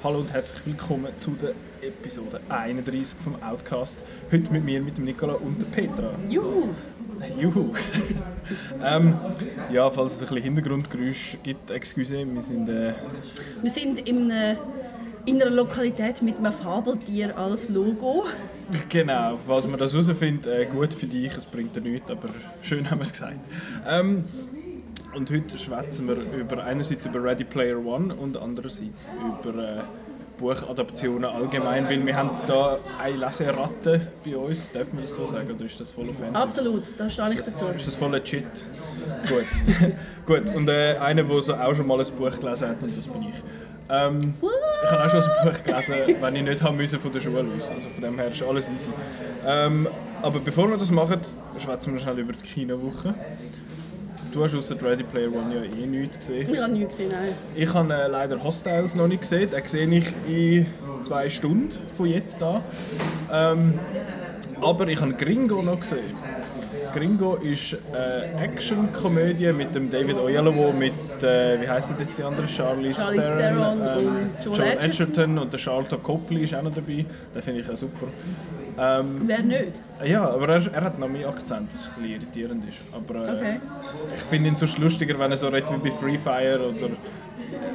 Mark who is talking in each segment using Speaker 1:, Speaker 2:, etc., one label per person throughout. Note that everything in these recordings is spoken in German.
Speaker 1: Hallo und herzlich willkommen zu der Episode 31 vom Outcast. Heute mit mir, mit dem Nicola und der Petra.
Speaker 2: Juhu!
Speaker 1: Juhu! ähm, ja, falls es ein bisschen Hintergrundgeräusch gibt, excuse, wir sind... Äh,
Speaker 2: Wir sind in einer, in einer Lokalität mit einem Fabeltier als Logo.
Speaker 1: genau, falls man das herausfindet, äh, gut für dich, es bringt dir nichts, aber schön haben wir es gesagt. Ähm, und heute schwätzen wir über, einerseits über Ready Player One und andererseits über äh, Buchadaptionen allgemein, weil wir haben da eine Leseratte bei uns, darf man das so sagen, oder ist das voll offensiv?
Speaker 2: Absolut, da stehe ich dazu.
Speaker 1: Ist das voll legit? Gut. Gut, und äh, einer, der so auch schon mal ein Buch gelesen hat, und das bin ich. Ähm, ich habe auch schon ein Buch gelesen, wenn ich nicht haben müssen von der Schule aus. Also von dem her ist alles easy. Ähm, aber bevor wir das machen, schwätzen wir schnell über die Kinowoche. Du hast außer Ready Player One ja eh nichts gesehen.
Speaker 2: Ich habe nichts gesehen, nein.
Speaker 1: Ich habe äh, leider Hostiles noch nicht gesehen. Den sehe ich in zwei Stunden von jetzt an. Ähm, aber ich habe Gringo noch gesehen. Gringo ist eine Action-Komödie mit dem David Oyelowo, mit, äh, wie heisst jetzt die andere? Charlie,
Speaker 2: Charlize Theron und Joel
Speaker 1: Joel
Speaker 2: Edgerton.
Speaker 1: Und der Charlotte Copley ist auch noch dabei. Den finde ich auch super. Ähm,
Speaker 2: Wer nicht?
Speaker 1: ja, aber er, er hat noch mehr Akzent, was ein irritierend ist. Aber äh,
Speaker 2: Okay.
Speaker 1: ich finde ihn sonst lustiger, wenn er so redet wie bei Free Fire oder äh,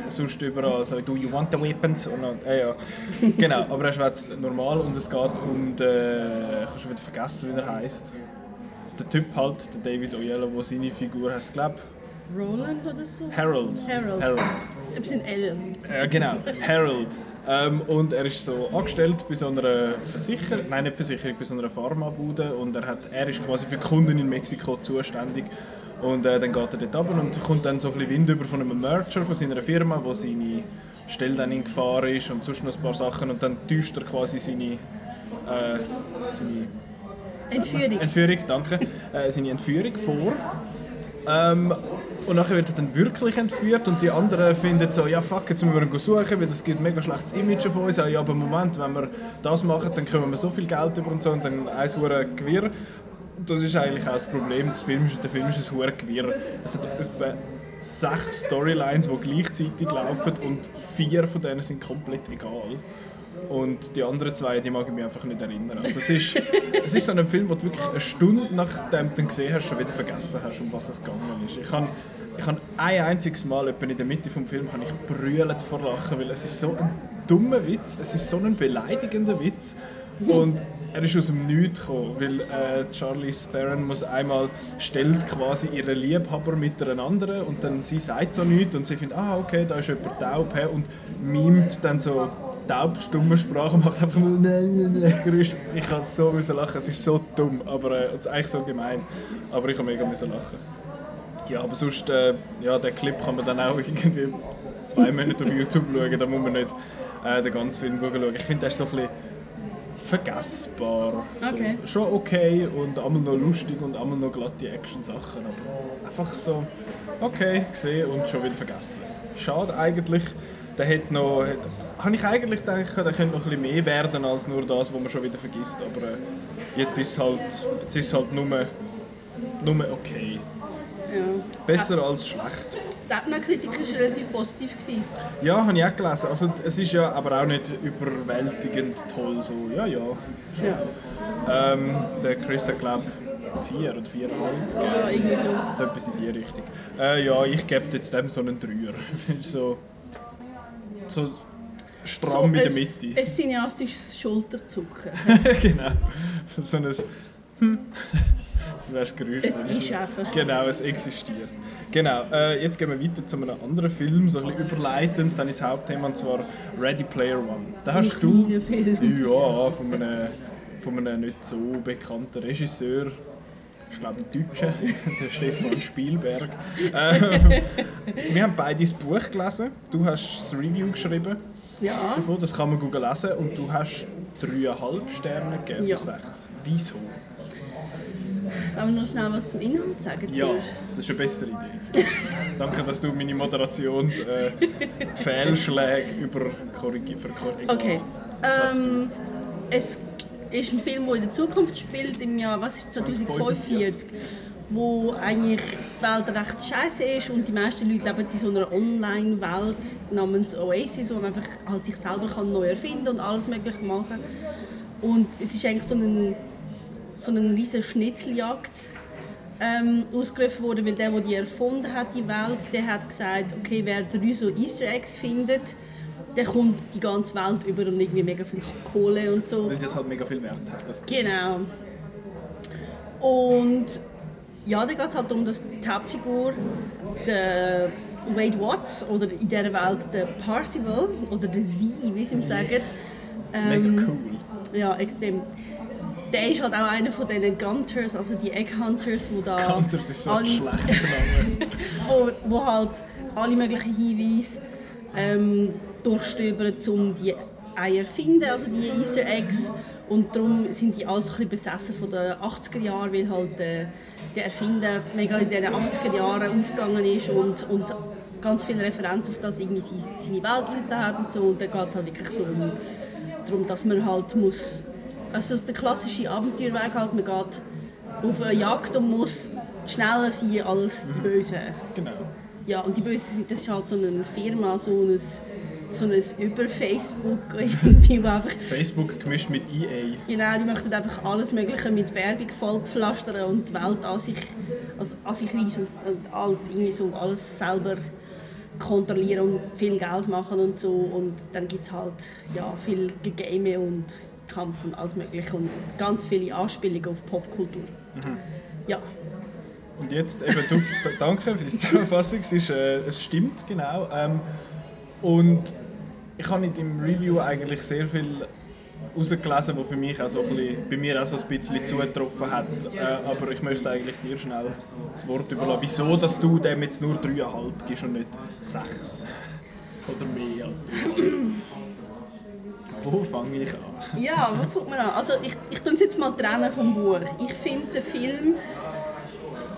Speaker 1: sonst überall so «Do you want the weapons?» und dann, äh, ja. Genau, aber er schwätzt normal und es geht um den... Ich habe schon wieder vergessen, wie er heißt. Der Typ halt, der David Oyelowo, seine Figur heißt, glaube
Speaker 2: Roland oder so?
Speaker 1: Harold.
Speaker 2: Harold.
Speaker 1: Harold.
Speaker 2: Etwas in L.
Speaker 1: Ja, genau, Harold. Ähm, und er ist so angestellt bei so einer Versicherung, nein nicht Versicherung, bei so einer Pharmabude und er, hat, er ist quasi für Kunden in Mexiko zuständig. Und äh, dann geht er dort runter und kommt dann so ein bisschen Wind über von einem Merger von seiner Firma, wo seine Stelle dann in Gefahr ist und sonst noch ein paar Sachen und dann täuscht er quasi seine, äh, seine
Speaker 2: Entführung.
Speaker 1: Entführung, danke, äh, seine Entführung vor. Ähm, und nachher wird er dann wirklich entführt und die anderen finden so, ja fuck, jetzt müssen wir ihn suchen, weil das gibt ein mega schlechtes Image von uns. Ja, aber Moment, wenn wir das machen, dann können wir so viel Geld über und so und dann eins hure Gewirr. Das ist eigentlich auch das Problem des Films. Der Film ist ein hure Gewirr. Es hat etwa sechs Storylines, die gleichzeitig laufen und vier von denen sind komplett egal. Und die anderen zwei, die mag ich mich einfach nicht erinnern. Also es, ist, es ist so ein Film, wo du wirklich eine Stunde nachdem du ihn gesehen hast, schon wieder vergessen hast, um was es gegangen ist. Ich habe ich habe ein einziges Mal, in der Mitte des Films, habe ich brüllend vor Lachen, weil es ist so ein dummer Witz, es ist so ein beleidigender Witz. Und er ist aus dem Nichts gekommen, weil äh, Charlize Theron muss einmal stellt quasi ihren Liebhaber mit einer anderen und dann sie sagt so nichts und sie findet, ah okay, da ist jemand taub und mimt dann so taubstumme Sprache und macht einfach nur nein, nein, nein, Geräusch. Ich kann so müssen lachen, es ist so dumm, aber äh, es ist eigentlich so gemein, aber ich habe mega müssen lachen. Ja, aber sonst, äh, ja, den Clip kann man dann auch irgendwie zwei Monate auf YouTube schauen, da muss man nicht äh, den ganzen Film schauen. Ich finde, der ist so ein bisschen vergessbar.
Speaker 2: Okay.
Speaker 1: So, schon okay und einmal noch lustig und einmal noch glatte Action-Sachen, aber einfach so, okay, gesehen und schon wieder vergessen. Schade eigentlich, der hätte noch, hat, habe ich eigentlich gedacht, der könnte noch ein bisschen mehr werden als nur das, was man schon wieder vergisst, aber äh, jetzt ist es halt, jetzt ist halt nur, nur okay.
Speaker 2: Ja.
Speaker 1: Besser als schlecht.
Speaker 2: Die Ethno-Kritik war relativ positiv. Gewesen.
Speaker 1: Ja, habe ich auch gelesen. Also, es ist ja aber auch nicht überwältigend toll. So, ja, ja. Schon.
Speaker 2: Ja.
Speaker 1: Ähm, der Chris hat, glaube vier oder viereinhalb
Speaker 2: ja, irgendwie so.
Speaker 1: So etwas in die Richtung. Äh, ja, ich gebe jetzt dem so einen Dreier. so, so stramm in der
Speaker 2: ein-
Speaker 1: Mitte.
Speaker 2: Ein cineastisches Schulterzucken.
Speaker 1: genau. So ein... Hm. Das wäre das Geräusch.
Speaker 2: Es ist einfach.
Speaker 1: Genau, es existiert. Genau, äh, jetzt gehen wir weiter zu einem anderen Film, so ein bisschen überleitend, dann ist das Hauptthema, und zwar Ready Player One. Da
Speaker 2: So ein
Speaker 1: hast du...
Speaker 2: Film.
Speaker 1: Ja, von einem, von einem nicht so bekannten Regisseur. Ich glaube, ein Deutscher, der Stefan Spielberg. Ähm, wir haben beide das Buch gelesen. Du hast das Review geschrieben
Speaker 2: Ja.
Speaker 1: davon, das kann man Google lesen. Und du hast dreieinhalb Sterne gegeben
Speaker 2: Ja.
Speaker 1: von sechs. Wieso?
Speaker 2: Wollen wir noch schnell was zum Inhalt sagen?
Speaker 1: Ja, das ist eine bessere Idee. Danke, dass du meine Moderationsfehlschläge äh, über korrigiert
Speaker 2: Okay. Ähm, es ist ein Film, der in der Zukunft spielt, im Jahr was ist 2045. wo eigentlich die Welt recht scheiße ist und die meisten Leute leben in so einer Online-Welt namens Oasis, wo man einfach halt sich selber kann neu erfinden und alles mögliche machen Und es ist eigentlich so ein so eine riesige Schnitzeljagd ähm, ausgerufen worden, weil der, der die erfunden hat, die Welt, der hat gesagt, okay, wer drei so Easter Eggs findet, der kommt die ganze Welt über und irgendwie mega viel Kohle und so.
Speaker 1: Weil das halt mega viel Wert hat. Das
Speaker 2: Genau. Und ja, da geht es halt darum, dass die Hauptfigur, der Wade Watts, oder in dieser Welt der Parzival, oder der Sie, wie sie ihm sagen, ähm,
Speaker 1: mega cool.
Speaker 2: ja, extrem. Der ist halt auch einer von diesen Gunters, also die Egghunters, wo da
Speaker 1: Hunters ist so ein
Speaker 2: alle-
Speaker 1: schlechter Name.
Speaker 2: wo, wo halt alle möglichen Hinweise ähm, durchstöbern, um die Eier zu finden, also die Easter Eggs. Und darum sind die alles ein bisschen besessen von den 80er Jahren, weil halt äh, der Erfinder mega in den 80er Jahren aufgegangen ist und, und ganz viele Referenzen auf das irgendwie seine, Welt hat und so. Und dann geht es halt wirklich so um, darum, dass man halt muss... Also der klassische Abenteuerweg halt, man geht auf eine Jagd und muss schneller sein als die Bösen.
Speaker 1: Genau.
Speaker 2: Ja, und die Bösen sind, das ist halt so eine Firma, so ein, so ein über Facebook irgendwie, wo einfach,
Speaker 1: Facebook gemischt mit EA.
Speaker 2: genau, die möchten einfach alles Mögliche mit Werbung vollpflastern und die Welt an sich, also an sich reissen und, und halt irgendwie so alles selber kontrollieren und viel Geld machen und so und dann gibt es halt ja, viel Gegame und Kampf und alles mögliche und ganz viele Anspielungen auf Popkultur. Ja.
Speaker 1: Und jetzt eben, du, danke für die Zusammenfassung, es, ist, äh, es stimmt, genau. Ähm, und ich habe in deinem Review eigentlich sehr viel rausgelesen, was für mich auch so ein bisschen, bei mir auch so ein bisschen zugetroffen hat. Äh, aber ich möchte eigentlich dir schnell das Wort überlassen. Wieso, dass du dem jetzt nur 3,5 gibst und nicht 6? Oder mehr als 3,5? Wo fange ich an?
Speaker 2: Ja, wo fängt man an? Also ich, ich tue es jetzt mal trennen vom Buch. Ich finde den Film,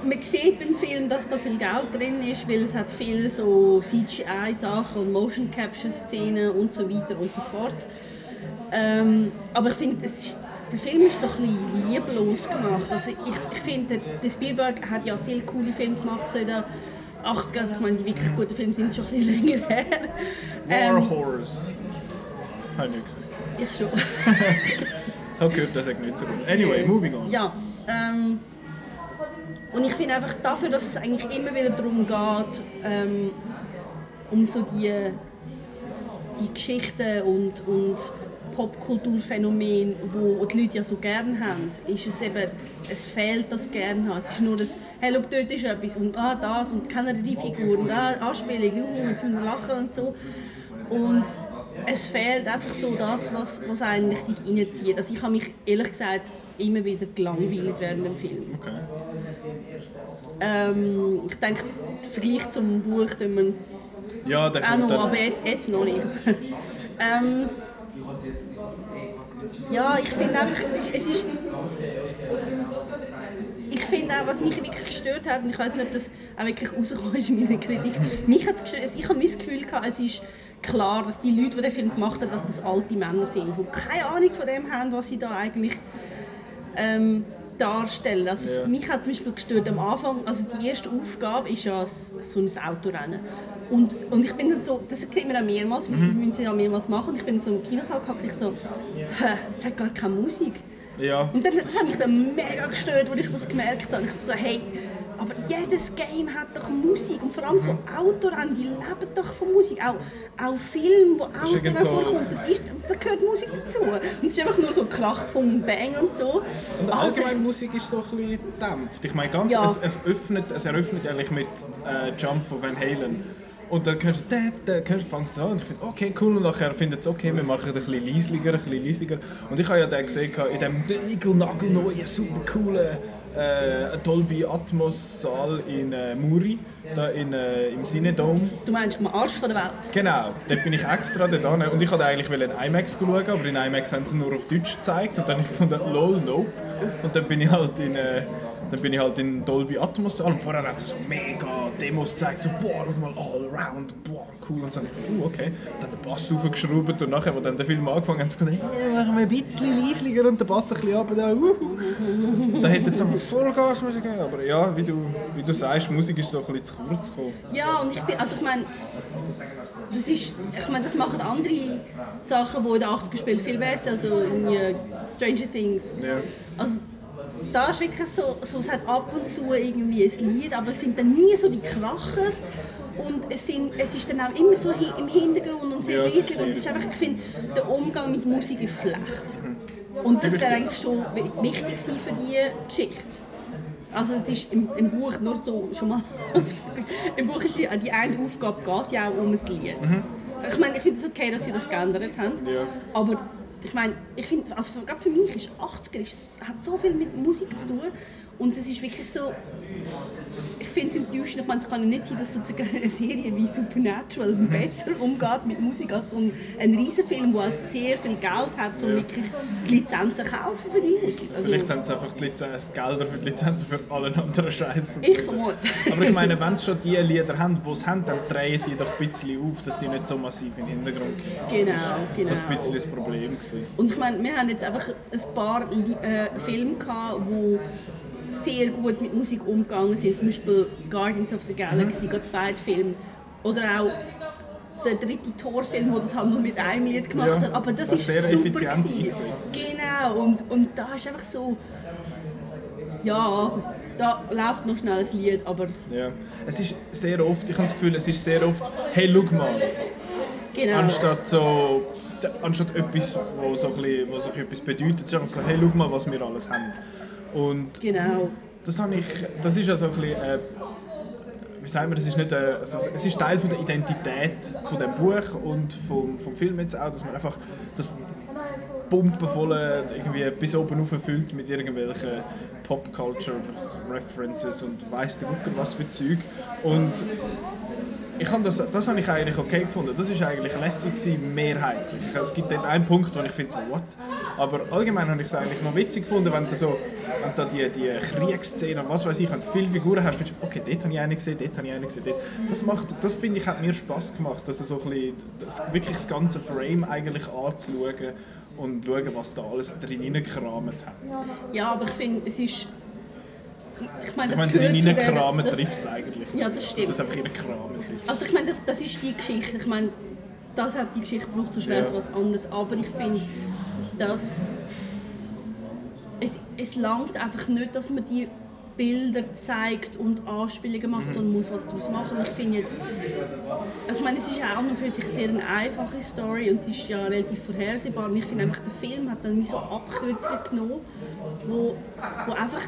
Speaker 2: man sieht beim Film, dass da viel Geld drin ist, weil es hat viel so CGI-Sachen und Motion Capture-Szenen und so weiter und so fort. Ähm, aber ich finde, der Film ist doch ein bisschen lieblos gemacht. Also ich, ich finde, der Spielberg hat ja viele coole Filme gemacht, so in den 80er, also ich meine, die wirklich guten Filme sind schon ein bisschen länger her. Ähm,
Speaker 1: War. Habe ich nicht gesehen.
Speaker 2: ich schon.
Speaker 1: Ich habe gehört, das ist nicht so gut. Anyway, moving on.
Speaker 2: Ja, ähm, und ich finde einfach dafür, dass es eigentlich immer wieder darum geht, ähm, um so die, die Geschichten und, und Popkulturphänomene, wo die Leute ja so gerne haben, ist es eben, es fehlt das gerne haben. Es ist nur das, hey, schau, dort ist etwas und ah, das und kennen die Figur und ah, Anspielung, uh, jetzt müssen wir lachen und so. Und es fehlt einfach so das, was, was einen richtig reinzieht. Also ich habe mich ehrlich gesagt immer wieder gelangweilt während dem Film.
Speaker 1: Okay.
Speaker 2: Ähm, ich denke, den Vergleich zum Buch tun wir
Speaker 1: Ja,
Speaker 2: auch noch, aber jetzt, jetzt noch nicht. ähm, ja, ich finde einfach, es ist, es ist ich finde auch, was mich wirklich gestört hat, und ich weiß nicht, ob das auch wirklich rausgekommen ist in meiner Kritik, mich hat es gestört, ich habe das Gefühl gehabt, es ist klar, dass die Leute, die den Film gemacht haben, dass das alte Männer sind, die keine Ahnung von dem haben, was sie da eigentlich ähm, darstellen. Also
Speaker 1: Ja.
Speaker 2: mich hat zum Beispiel gestört am Anfang, also die erste Aufgabe ist ja so ein Autorennen. Und, und ich bin dann so, das sieht man auch mehrmals, weil sie müssen sie ja mehrmals machen. Und ich bin so im Kinosaal gehockt und ich so, hä, es hat gar keine Musik.
Speaker 1: Ja,
Speaker 2: Und dann, das hat mich dann mega gestört, als ich das gemerkt habe. Ich so, hey, aber jedes Game hat doch Musik. Und vor allem so Autorennen, die leben doch von Musik. Auch, auch Filme, wo Autorennen
Speaker 1: so-
Speaker 2: vorkommt, das ist, da gehört Musik dazu. Und es ist einfach nur so Krach, Pum, Bang und so.
Speaker 1: Und
Speaker 2: Also-
Speaker 1: allgemein Musik ist so ein bisschen gedämpft. Ich meine, ganz,
Speaker 2: Ja.
Speaker 1: es, es, öffnet, es eröffnet eigentlich mit äh, Jump von Van Halen. Und dann hörst du, da, da, fängst du an und ich finde, okay, cool. Und nachher findet es okay, wir machen es ein bisschen leislicher, ein bisschen leislicher. Und ich habe ja den gesehen in dem nickel-nagel-neuen, super coolen äh, Dolby Atmos Saal in äh, Muri, da in, äh, im Cinedome.
Speaker 2: Du meinst am Arsch von der Welt?
Speaker 1: Genau, dort bin ich extra dort hin. Und ich wollte eigentlich in IMAX schauen, aber in IMAX haben sie nur auf Deutsch gezeigt. Und dann habe ich gefunden, lol, nope. Und dann bin ich halt in, äh, dann bin ich halt in Dolby Atmos und vorher hat es so mega Demos gezeigt, so boah, schau mal all around, boah, cool und so. Und ich uh, okay. Und dann den Bass aufgeschraubt und nachher, wo dann der Film angefangen hat, habe ich gedacht, ja, machen wir ein bisschen leislicher und den Bass ein bisschen runter, da. Und dann hätte jetzt einfach Vollgas müssen geben, aber ja, wie du, wie du sagst, Musik ist so ein bisschen zu kurz gekommen.
Speaker 2: Ja, und ich finde, also ich meine, das ist, ich meine, das machen andere Sachen, die in den 80er spielen, viel besser, also in uh, Stranger Things.
Speaker 1: Ja.
Speaker 2: Also, da ist wirklich so, so, es hat ab und zu irgendwie ein Lied, aber es sind dann nie so die Kracher und es, sind, es ist dann auch immer so hi- im Hintergrund und sehr
Speaker 1: Ja,
Speaker 2: leise und es ist einfach, ich finde, der Umgang mit Musik ist schlecht. Und das wäre eigentlich schon wi- wichtig für diese Geschichte. Also es ist im, im Buch nur so, schon mal, im Buch ist die, die eine Aufgabe geht ja auch um ein Lied. Ich meine, ich finde es okay, dass sie das geändert haben,
Speaker 1: Ja.
Speaker 2: aber ich meine, ich finde, also gerade für mich ist 80er ist, hat so viel mit Musik zu tun und es ist wirklich so, ich finde es enttäuschend, ich meine, es kann ja nicht sein, dass sozusagen eine Serie wie Supernatural besser umgeht mit Musik als so ein, ein Riesenfilm, der sehr viel Geld hat, um
Speaker 1: Ja.
Speaker 2: wirklich die Lizenzen zu kaufen für die Musik. Also,
Speaker 1: Vielleicht haben sie einfach die Lizenz, Gelder für die Lizenzen für allen anderen Scheiß.
Speaker 2: ich vermute.
Speaker 1: Aber ich meine, wenn sie schon die Lieder haben, die sie haben, dann drehen die doch ein bisschen auf, dass die nicht so massiv in den Hintergrund kommen.
Speaker 2: Genau,
Speaker 1: Das
Speaker 2: genau.
Speaker 1: ist ein bisschen das Problem. Gewesen.
Speaker 2: Und ich meine, wir haben jetzt einfach ein paar äh, Filme gehabt, die sehr gut mit Musik umgegangen sind. Zum Beispiel Guardians of the Galaxy, gerade beide Filme. Oder auch der dritte Torfilm, der das halt nur mit einem Lied gemacht
Speaker 1: Ja,
Speaker 2: hat. Aber das
Speaker 1: das
Speaker 2: ist
Speaker 1: sehr
Speaker 2: super
Speaker 1: effizient.
Speaker 2: Genau. Und, und da ist einfach so... Ja, da läuft noch schnell ein Lied, aber
Speaker 1: Ja. Es ist sehr oft, ich habe das Gefühl, es ist sehr oft, hey, schau mal,
Speaker 2: genau.
Speaker 1: anstatt so, anstatt etwas, wo so ein bisschen, wo so etwas bedeutet, einfach so, hey, schau mal, was wir alles haben. Und
Speaker 2: Genau.
Speaker 1: das habe ich, das ist ja so ein bisschen, äh, wie sagen wir, das ist nicht, äh, also es- ist Teil von der Identität von dem Buch und vom, vom Film jetzt auch, dass man einfach das pumpenvolle irgendwie bis oben rauf füllt mit irgendwelchen Pop-Culture References und weiss der Gucker was für Zeug und ich habe das, das habe ich eigentlich okay gefunden. Das ist eigentlich lässig gewesen, mehrheitlich. Also es gibt dort einen Punkt, wo ich finde so, what? Aber allgemein habe ich es eigentlich noch witzig gefunden, wenn du so, wenn da die, die Kriegsszene und was weiß ich, viele Figuren hast, findest okay, dort habe ich eine gesehen, dort habe ich eine gesehen, dort. Das macht, das finde ich, hat mir Spaß gemacht, dass so bisschen, das, wirklich das ganze Frame eigentlich anzuschauen und schauen, was da alles drin reingekramt hat.
Speaker 2: Ja, aber ich finde, es ist... Ich meine,
Speaker 1: Ich
Speaker 2: das
Speaker 1: meine,
Speaker 2: gehört der-
Speaker 1: reinkramen
Speaker 2: das-
Speaker 1: trifft es eigentlich.
Speaker 2: Ja, das stimmt.
Speaker 1: Dass es einfach reingekramt ist.
Speaker 2: Also ich meine, das, das ist die Geschichte. Ich meine, das hat die Geschichte gebraucht, sonst wäre es
Speaker 1: Ja.
Speaker 2: was anderes. Aber ich finde, dass es, es langt einfach nicht, dass man die Bilder zeigt und Anspielungen macht, sondern muss was daraus machen. Ich finde jetzt, also ich meine, es ist ja auch für sich sehr eine einfache Story und es ist ja relativ vorhersehbar. Und ich finde einfach, der Film hat dann so Abkürzungen genommen, wo, wo einfach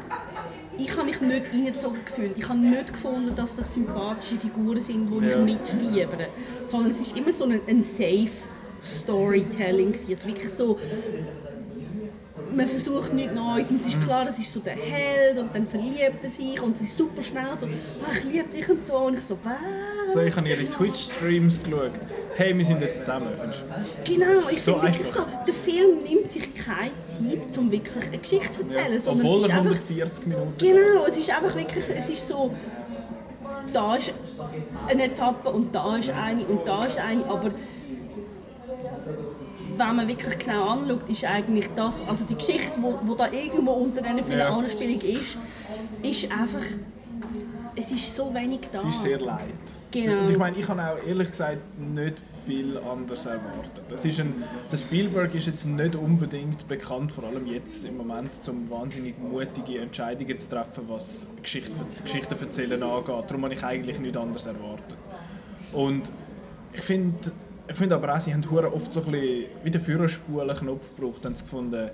Speaker 2: ich habe mich nicht reingezogen gefühlt. Ich habe nicht gefunden, dass das sympathische Figuren sind, die
Speaker 1: Ja.
Speaker 2: ich mitfiebern. Sondern es ist immer so ein, ein safe Storytelling. Es ist wirklich so, man versucht nichts Neues und es ist klar, das ist so der Held und dann verliebt er sich und es ist super schnell so, «Ah, ich liebe dich und so und ich so, was?
Speaker 1: So, ich habe ihre Twitch-Streams geschaut. Hey, wir sind jetzt zusammen.
Speaker 2: Genau, ich
Speaker 1: So
Speaker 2: finde wirklich so, der Film nimmt sich keine Zeit, um wirklich eine Geschichte zu erzählen, sondern
Speaker 1: Obwohl
Speaker 2: es ist
Speaker 1: er
Speaker 2: einfach
Speaker 1: 140 Minuten
Speaker 2: Genau, es ist einfach wirklich, es ist so, da ist eine Etappe und da ist eine und da ist eine, aber wenn man wirklich genau anschaut, ist eigentlich das, also die Geschichte, wo, wo da irgendwo unter diesen vielen
Speaker 1: Ja.
Speaker 2: Anspielungen ist, ist einfach, es ist so wenig da.
Speaker 1: Es ist sehr leid.
Speaker 2: Genau.
Speaker 1: Und ich meine, ich habe auch ehrlich gesagt nicht viel anders erwartet. Das ist ein, der Spielberg ist jetzt nicht unbedingt bekannt, vor allem jetzt im Moment, um wahnsinnig mutige Entscheidungen zu treffen, was Geschichte, Geschichten erzählen angeht. Darum habe ich eigentlich nichts anderes erwartet. Und ich finde ich find aber auch, sie haben oft so ein bisschen wie den Führerspulen-Knopf gebraucht, haben sie gefunden,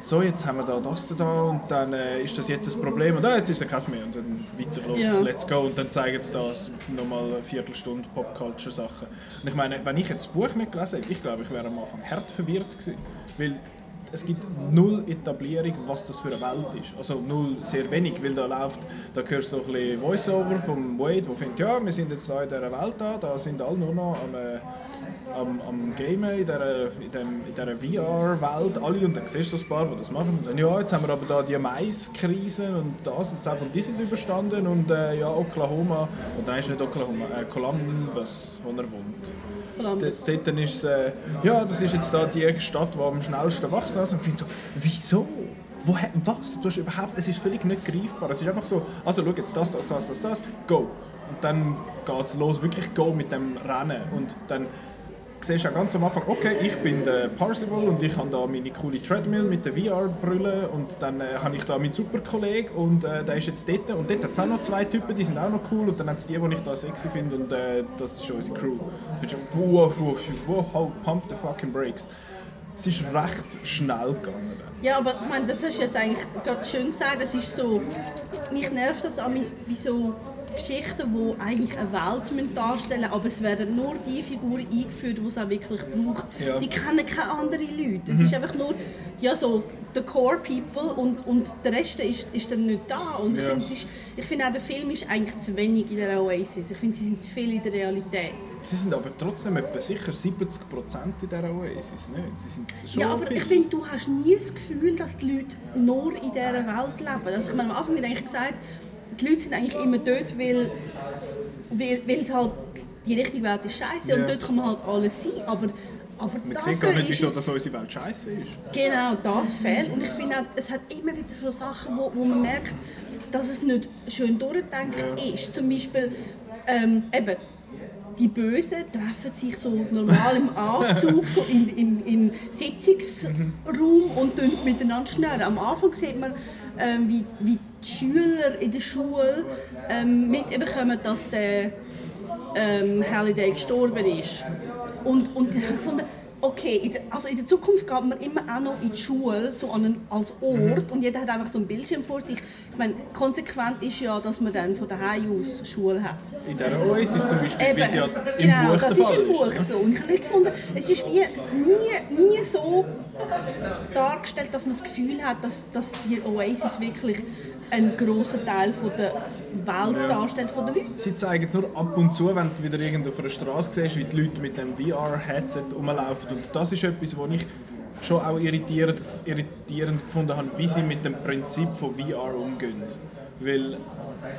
Speaker 1: so jetzt haben wir da das da und dann äh, ist das jetzt ein Problem und ah, jetzt ist es kein mehr und dann weiter los,
Speaker 2: Ja.
Speaker 1: let's go und dann zeigen sie da nochmal eine Viertelstunde Popculture-Sachen. Und ich meine, wenn ich jetzt das Buch nicht gelesen hätte, ich glaube, ich wäre am Anfang hart verwirrt gewesen, weil es gibt null Etablierung, was das für eine Welt ist. Also null, sehr wenig, weil da läuft, da hörst du so ein bisschen Voice-Over vom Wade, der findet, ja, wir sind jetzt da in dieser Welt da, da sind alle nur noch am, äh, am, am Gamen in dieser, in dieser VR-Welt, alle, und dann siehst du ein paar, die das machen. Und dann, ja, jetzt haben wir aber da die Mais-Krise und das und das und dieses überstanden und äh, ja, Oklahoma, und dann ist nicht Oklahoma, äh, Columbus, wo er wohnt.
Speaker 2: Columbus.
Speaker 1: Dort ist es, äh, ja, das ist jetzt da die Stadt, die am schnellsten wächst. Und ich finde so, wieso? Woher, was? Du hast überhaupt, es ist völlig nicht greifbar. Es ist einfach so, also schau jetzt das, das, das, das, das, go. Und dann geht es los, wirklich go mit dem Rennen. Und dann siehst auch ganz am Anfang, okay, ich bin der Parzival und ich habe da meine coole Treadmill mit der VR-Brille und dann äh, habe ich da meinen super Kollegen und äh, der ist jetzt dort und dort hat es auch noch zwei Typen, die sind auch noch cool und dann hat es die, die ich da sexy finde und äh, das ist unsere Crew. Findest so, wow, wow, wow, pump the fucking brakes. Es ist recht schnell gegangen. Dann.
Speaker 2: Ja, aber ich meine, das hast du jetzt eigentlich gerade schön gesagt. Es ist so, mich nervt das an bei so Geschichten, die eigentlich eine Welt darstellen müssen, aber es werden nur die Figuren eingeführt, die es auch wirklich braucht.
Speaker 1: Ja.
Speaker 2: Die kennen keine anderen Leute. Es ist einfach nur ja, so the core people und, und der Rest ist, ist dann nicht da. Und ich
Speaker 1: Ja.
Speaker 2: ich finde auch, der Film ist eigentlich zu wenig in der Oasis. Ich finde, sie sind zu viel in der Realität.
Speaker 1: Sie sind aber trotzdem etwa sicher 70% in dieser Oasis, nicht? Sie sind schon
Speaker 2: Ja, aber
Speaker 1: viel.
Speaker 2: ich finde, du hast nie das Gefühl, dass die Leute nur in dieser Welt leben. Also ich meine, am Anfang habe ich gesagt, die Leute sind eigentlich immer dort, weil, weil, weil es halt die richtige Welt ist scheiße
Speaker 1: Ja.
Speaker 2: und dort kann man halt alles sein. Aber, aber
Speaker 1: Man sieht gar nicht, wieso
Speaker 2: es,
Speaker 1: dass unsere Welt scheiße ist.
Speaker 2: Genau, das fehlt. Und ich finde auch, es hat immer wieder so Sachen, wo, wo man merkt, dass es nicht schön durchgedacht
Speaker 1: Ja.
Speaker 2: ist. Zum Beispiel, ähm, eben, die Bösen treffen sich so normal im Anzug, so im, im, im Sitzungsraum und miteinander schnurren. Am Anfang sieht man, ähm, wie, wie die Schüler in der Schule ähm, mitbekommen, dass der ähm, Halliday gestorben ist. Und, und ich habe gefunden, okay, in der, also in der Zukunft geht man immer auch noch in die Schule, so an einen, als Ort, und jeder hat einfach so einen Bildschirm vor sich. Ich meine, konsequent ist ja, dass man dann von daheim aus Schule hat.
Speaker 1: In dieser Oasis zum Beispiel, wie es ja im
Speaker 2: genau,
Speaker 1: Buch
Speaker 2: das
Speaker 1: der
Speaker 2: ist im Buch
Speaker 1: ist.
Speaker 2: so. Und ich habe gefunden, es ist wie nie, nie so dargestellt, dass man das Gefühl hat, dass, dass die Oasis wirklich einen grossen Teil von der Welt darstellt, von den Leuten.
Speaker 1: Sie zeigen es nur ab und zu, wenn du wieder irgendwo auf einer Straße siehst, wie die Leute mit dem VR-Headset rumlaufen. Und das ist etwas, was ich schon auch irritierend, irritierend gefunden habe, wie sie mit dem Prinzip von VR umgehen. Weil,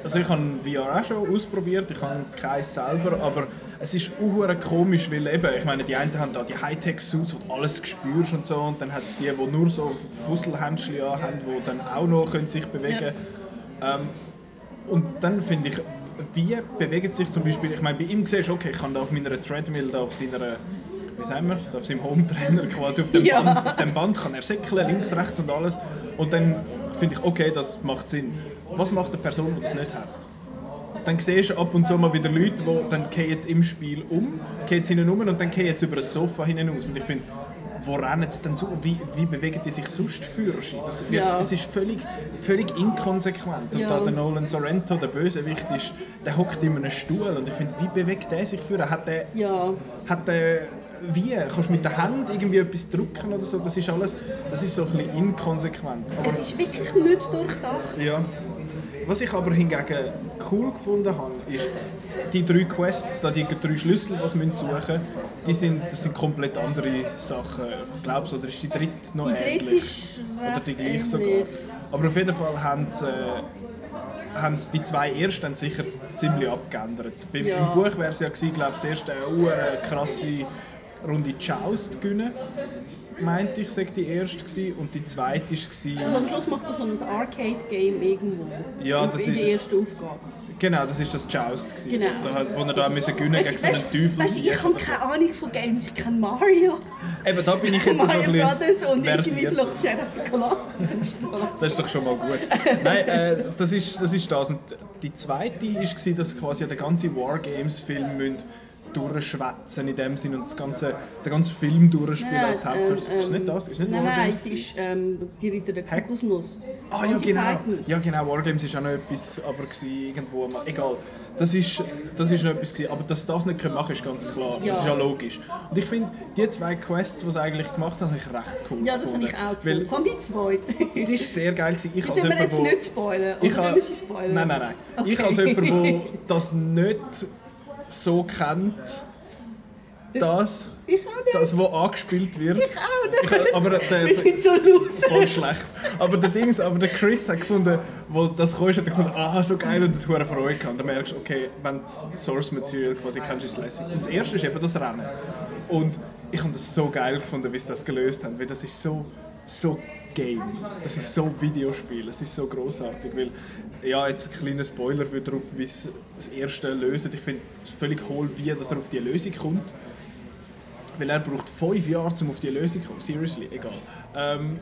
Speaker 1: also ich habe VR auch schon ausprobiert, ich habe keins selber, aber es ist auch komisch, weil eben, ich meine, die einen haben da die Hightech-Suits, wo du alles spürst und so, und dann hat es die, die nur so Fusselhändchen haben, die dann auch noch können sich bewegen können. Ähm, und dann finde ich, wie bewegt sich zum Beispiel, ich meine, bei ihm siehst du, okay, ich kann da auf meiner Treadmill, da auf seiner, wie sagen wir, auf seinem Home-Trainer quasi, auf dem,
Speaker 2: Ja.
Speaker 1: Band, auf dem Band kann er säckeln, links, rechts und alles. Und dann finde ich, okay, das macht Sinn. Was macht eine Person, die das nicht hat? Dann siehst du ab und zu mal wieder Leute, die dann jetzt im Spiel um, gehen jetzt hinten um und dann gehen jetzt über das Sofa hinaus. Und ich finde, wo rennen sie denn so? Wie, wie bewegen die sich sonst für? Das wird,
Speaker 2: Ja.
Speaker 1: Es ist völlig, völlig inkonsequent. Und
Speaker 2: Ja.
Speaker 1: da der Nolan Sorrento, der Bösewicht, ist, der hockt in einem Stuhl. Und ich finde, wie bewegt der sich für? Hat der,
Speaker 2: Ja.
Speaker 1: hat der wie? Kannst du mit der Hand irgendwie etwas drücken oder so? Das ist alles, das ist so ein bisschen inkonsequent. Aber,
Speaker 2: Es ist wirklich nicht durchdacht.
Speaker 1: ja. Was ich aber hingegen cool gefunden habe, ist, die drei Quests, da die drei Schlüssel, die sie suchen müssen, die sind, das sind komplett andere Sachen. Ich glaube, oder ist die dritte noch
Speaker 2: Die
Speaker 1: ähnlich? Oder die gleich sogar. Aber auf jeden Fall haben sie, äh, haben sie die zwei ersten haben sicher ziemlich abgeändert. Beim,
Speaker 2: Ja.
Speaker 1: Im Buch wäre es ja gewesen, glaube ich, zuerst eine krasse Runde Joust gewinnen. Meinte ich, sei die erste gewesen. Und die zweite war...
Speaker 2: Und am Schluss macht er so ein Arcade-Game irgendwo.
Speaker 1: Ja, das
Speaker 2: in
Speaker 1: ist-
Speaker 2: der ersten Aufgabe.
Speaker 1: Genau, das ist das Joust, gewesen,
Speaker 2: Genau.
Speaker 1: da, hat- wo er da müssen gewinnen gegen so einen Teufel.
Speaker 2: weißt, ich habe keine Ahnung von Games, ich kenne Mario,
Speaker 1: Eben, da bin ich jetzt so ein bisschen
Speaker 2: Brothers und irgendwie vielleicht Sheriff Colossus.
Speaker 1: Das ist doch schon mal gut. Nein, äh, das, ist, das ist das. Und die zweite war, dass quasi der ganze Wargames-Film müssen durchschwätzen in dem Sinn und das ganze, den ganzen Film durchspielen als die Hauptperson. ist nicht das? Ist nicht
Speaker 2: nein, nein,
Speaker 1: Wargames?
Speaker 2: es ist ähm, die Ritter der Kokosnuss.
Speaker 1: Ah ja
Speaker 2: Monty
Speaker 1: genau, ja genau, Wargames ist auch noch etwas, aber irgendwo mal, egal. Das ist, das ist noch etwas gewesen, aber dass das nicht können machen ist ganz klar,
Speaker 2: Ja.
Speaker 1: das ist ja logisch. Und ich finde, die zwei Quests, die sie eigentlich gemacht haben, habe ich recht cool
Speaker 2: Ja, das habe ich auch. Vor allem die zweite.
Speaker 1: die ist sehr geil gewesen. Ich
Speaker 2: Die
Speaker 1: als jemand,
Speaker 2: jetzt
Speaker 1: wo-
Speaker 2: nicht spoilern.
Speaker 1: ich
Speaker 2: Oder
Speaker 1: ha-
Speaker 2: tun wir sie spoilern?
Speaker 1: Nein, nein, nein. Ich
Speaker 2: Okay.
Speaker 1: als jemand, der das nicht so kennt, das,
Speaker 2: Ich.
Speaker 1: Das, was angespielt wird.
Speaker 2: Ich auch nicht.
Speaker 1: Ich, aber der,
Speaker 2: Wir sind so loser.
Speaker 1: voll schlecht. Aber der Dings, aber der Chris hat gefunden, wo das kam, hat er gefunden, ah, so geil und hat hohe Freude gehabt. Und dann merkst du, okay, wenn du Source Material quasi kennst, ist es lässig. Und das erste ist eben das Rennen. Und ich habe das so geil gefunden, wie sie das gelöst haben, weil das ist so, so Game. Das ist so Videospiel, das ist so großartig, weil ja jetzt ein kleiner Spoiler für darauf, wie es das erste löst. Ich finde es völlig cool, wie dass er auf die Lösung kommt, weil er braucht fünf Jahre, um auf die Lösung zu kommen. Seriously, egal. Ähm,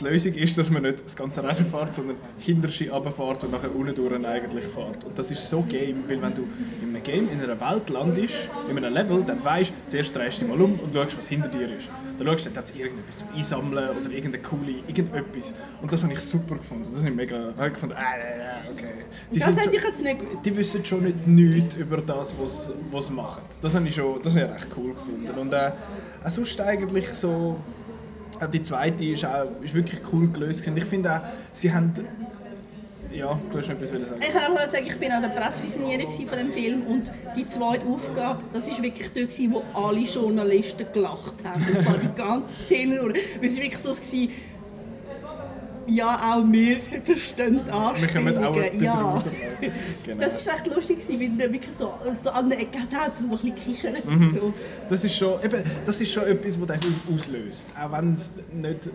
Speaker 1: die Lösung ist, dass man nicht das ganze Rennen fährt, sondern hinterschi runterfährt und nachher unten durch eigentlich fährt. Und das ist so Game, weil wenn du in einem Game in einer Welt landest, in einem Level, dann weißt du, zuerst drehst du dich mal um und schaust, was hinter dir ist. Dann schaust du, dann hat es irgendetwas zum Einsammeln oder irgendeine coole, irgendetwas. Und das habe ich super gefunden. Das habe ich mega, habe ich gefunden, äh, okay. Die,
Speaker 2: Das hätte ich jetzt nicht gewusst.
Speaker 1: die wissen schon nicht nichts über das, was was sie machen. Das habe ich schon, das habe ich recht cool gefunden. Und äh, auch sonst eigentlich so, auch die zweite ist, auch, ist wirklich cool gelöst. Und ich finde auch, sie haben. Ja, du hast etwas sagen.
Speaker 2: Ich kann auch mal sagen, ich bin an der Pressvisionierung von dem Film und die zweite Aufgabe, das war wirklich dort, wo alle Journalisten gelacht haben. Und zwar die ganze Szene durch. Es war wirklich so, gewesen, ja, auch wir verstehen die
Speaker 1: Wir
Speaker 2: Anspielungen.
Speaker 1: auch ein bisschen
Speaker 2: ja.
Speaker 1: Genau.
Speaker 2: Das war echt lustig, der wirklich so, so an der Ecke hat, so ein bisschen kichern.
Speaker 1: Mhm.
Speaker 2: So.
Speaker 1: Das ist schon, eben, das ist schon etwas, was den Film auslöst. Auch wenn es nicht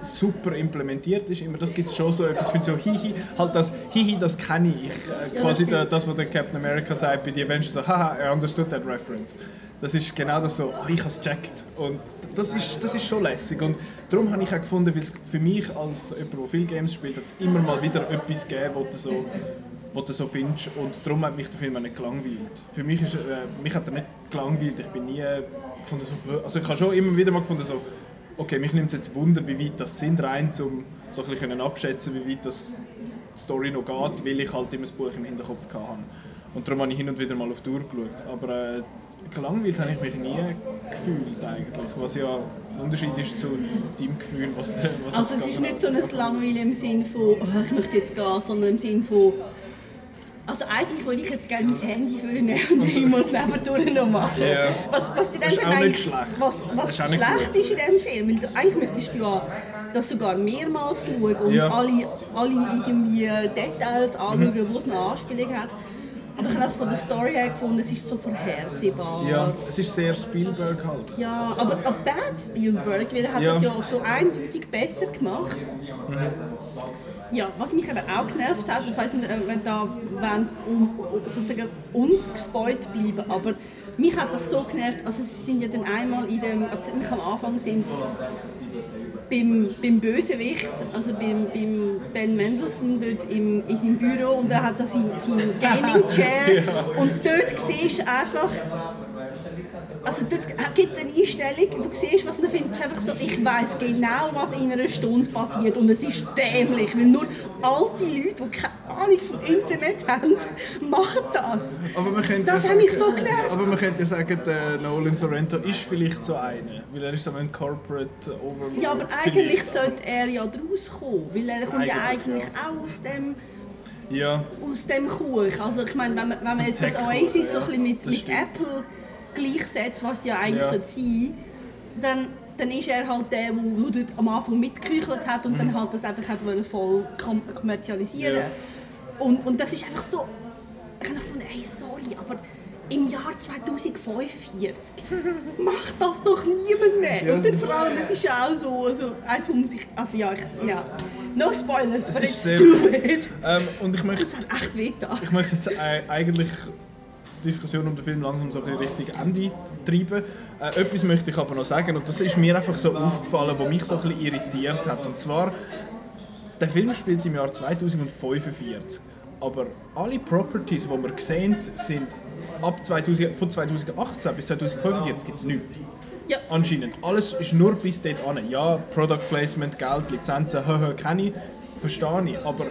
Speaker 1: super implementiert ist. Immer, das gibt es schon so etwas, ich finde so Hihi, halt das Hihi, das kenne ich. äh,
Speaker 2: Ja,
Speaker 1: quasi
Speaker 2: stimmt.
Speaker 1: das, was der Captain America sagt bei The Avengers, so haha, I understood that reference. Das ist genau das so, oh, ich habe es gecheckt. Und das ist, das ist schon lässig. Und darum habe ich auch gefunden, weil es für mich als jemand, der viele Games spielt, hat es immer mal wieder etwas gegeben, wo du so was du so findest und darum hat mich der Film auch nicht gelangweilt. Für mich, ist, äh, mich hat er nicht gelangweilt, ich bin nie gefunden so, also ich habe schon immer wieder mal gefunden so, okay, mich nimmt es jetzt Wunder, wie weit das sind, rein um so ein bisschen abschätzen, wie weit das die Story noch geht, weil ich halt immer das Buch im Hinterkopf hatte. Und darum habe ich hin und wieder mal auf die Uhr geschaut. Aber äh, gelangweilt habe ich mich nie gefühlt eigentlich, was ja ein Unterschied ist zu deinem Gefühl, was, was
Speaker 2: Also es ist nicht so ein Langweil im Sinn von, oh, ich möchte jetzt gehen, sondern im Sinn von, also eigentlich würde ich jetzt gerne mein Handy führen und ich muss es nebendurch noch machen.
Speaker 1: Ja.
Speaker 2: Was, was bei dem
Speaker 1: Das ist auch nicht schlecht.
Speaker 2: Was, was
Speaker 1: ist
Speaker 2: schlecht ist in diesem Film, weil du, eigentlich müsstest du ja das sogar mehrmals schauen und
Speaker 1: Ja.
Speaker 2: alle, alle irgendwie Details anschauen, wo es eine Anspielung hat. Aber ich habe von der Story her gefunden, es ist so vorhersehbar.
Speaker 1: Ja, es ist sehr Spielberg halt.
Speaker 2: Ja, aber aber Bad Spielberg, weil er hat
Speaker 1: Ja.
Speaker 2: das ja auch schon eindeutig besser gemacht. Ja, was mich eben auch genervt hat, ich weiß nicht, äh, wenn da wollen, um, sozusagen ungespoilt bleiben, aber mich hat das so genervt, also sie sind ja dann einmal in dem, also ziemlich am Anfang sind sie beim, beim Bösewicht, also beim, beim Ben Mendelssohn dort im, in seinem Büro und er hat da sein, sein Gaming-Chair und dort siehst du einfach, also dort gibt es eine Einstellung, du siehst, was du findest, einfach so, ich weiß genau, was in einer Stunde passiert und es ist dämlich, weil nur alte Leute, die keine Ahnung vom Internet haben, machen das.
Speaker 1: Aber man könnte
Speaker 2: Das
Speaker 1: ja
Speaker 2: hat mich so genervt.
Speaker 1: Aber man könnte ja sagen, der Nolan Sorrento ist vielleicht so einer, weil er ist so ein Corporate Overlord.
Speaker 2: Ja, aber eigentlich sollte er ja draus kommen, weil er kommt ja
Speaker 1: Eigentlich,
Speaker 2: eigentlich
Speaker 1: ja.
Speaker 2: auch aus dem
Speaker 1: Ja,
Speaker 2: aus dem Kuchen. Also ich meine, wenn man, wenn man
Speaker 1: So
Speaker 2: jetzt das Oasis so
Speaker 1: ja.
Speaker 2: ein bisschen mit, mit. Apple gleichsetzt, was ja eigentlich
Speaker 1: Ja.
Speaker 2: sein dann dann ist er halt der, der, der am Anfang mitgeküchelt hat und dann halt das einfach hat wollen voll kom kommerzialisieren
Speaker 1: Ja.
Speaker 2: und, und das ist einfach so, ich habe gefunden, hey, sorry, aber im Jahr 2045 macht das doch niemand mehr.
Speaker 1: Ja.
Speaker 2: Und dann vor allem, es ist ja auch so, also, eins, wo man sich, also ja, ich, ja, no spoilers, but
Speaker 1: ist
Speaker 2: it's stupid.
Speaker 1: ähm, und ich möchte,
Speaker 2: Das hat echt wehgetan.
Speaker 1: ich möchte jetzt ei- eigentlich Diskussion um den Film langsam so ein Richtung Ende treiben. Äh, etwas möchte ich aber noch sagen und das ist mir einfach so aufgefallen, was mich so ein bisschen irritiert hat. Und zwar, der Film spielt im Jahr 2045, aber alle Properties, die wir sehen, sind ab 2000, von 2018 bis 2045 gibt es nichts.
Speaker 2: Ja.
Speaker 1: Anscheinend. Alles ist nur bis dort an. Ja, Product Placement, Geld, Lizenzen, kenne ich, verstehe ich. Aber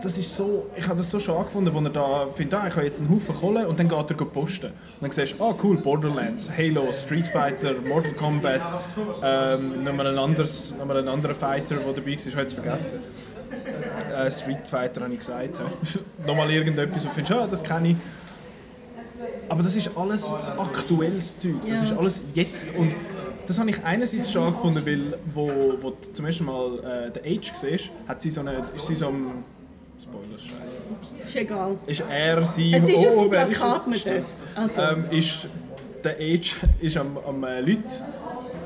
Speaker 1: das ist so, ich habe das so schade gefunden, wo er da findet, ah, ich habe jetzt einen Haufen Kohle und dann geht er posten. Und dann siehst du, ah cool, Borderlands, Halo, Street Fighter, Mortal Kombat, ähm, nochmal ein, anderes, nochmal ein anderer Fighter, der dabei war, ich habe jetzt vergessen. Äh, Street Fighter habe ich gesagt. nochmal irgendetwas, wo du findest, ah, das kenne ich. aber das ist alles aktuelles Zeug. Das ist alles jetzt. Und das habe ich einerseits schade gefunden, weil wo, wo du zum ersten Mal äh, den Age siehst, hat sie so eine, ist sie so am... Spoilers, scheiße.
Speaker 2: Ist egal.
Speaker 1: Ist er, sie...
Speaker 2: Es ist auf dem Plakat, man darf's. Also.
Speaker 1: Ähm, ist, der Age ist am, am äh, Leute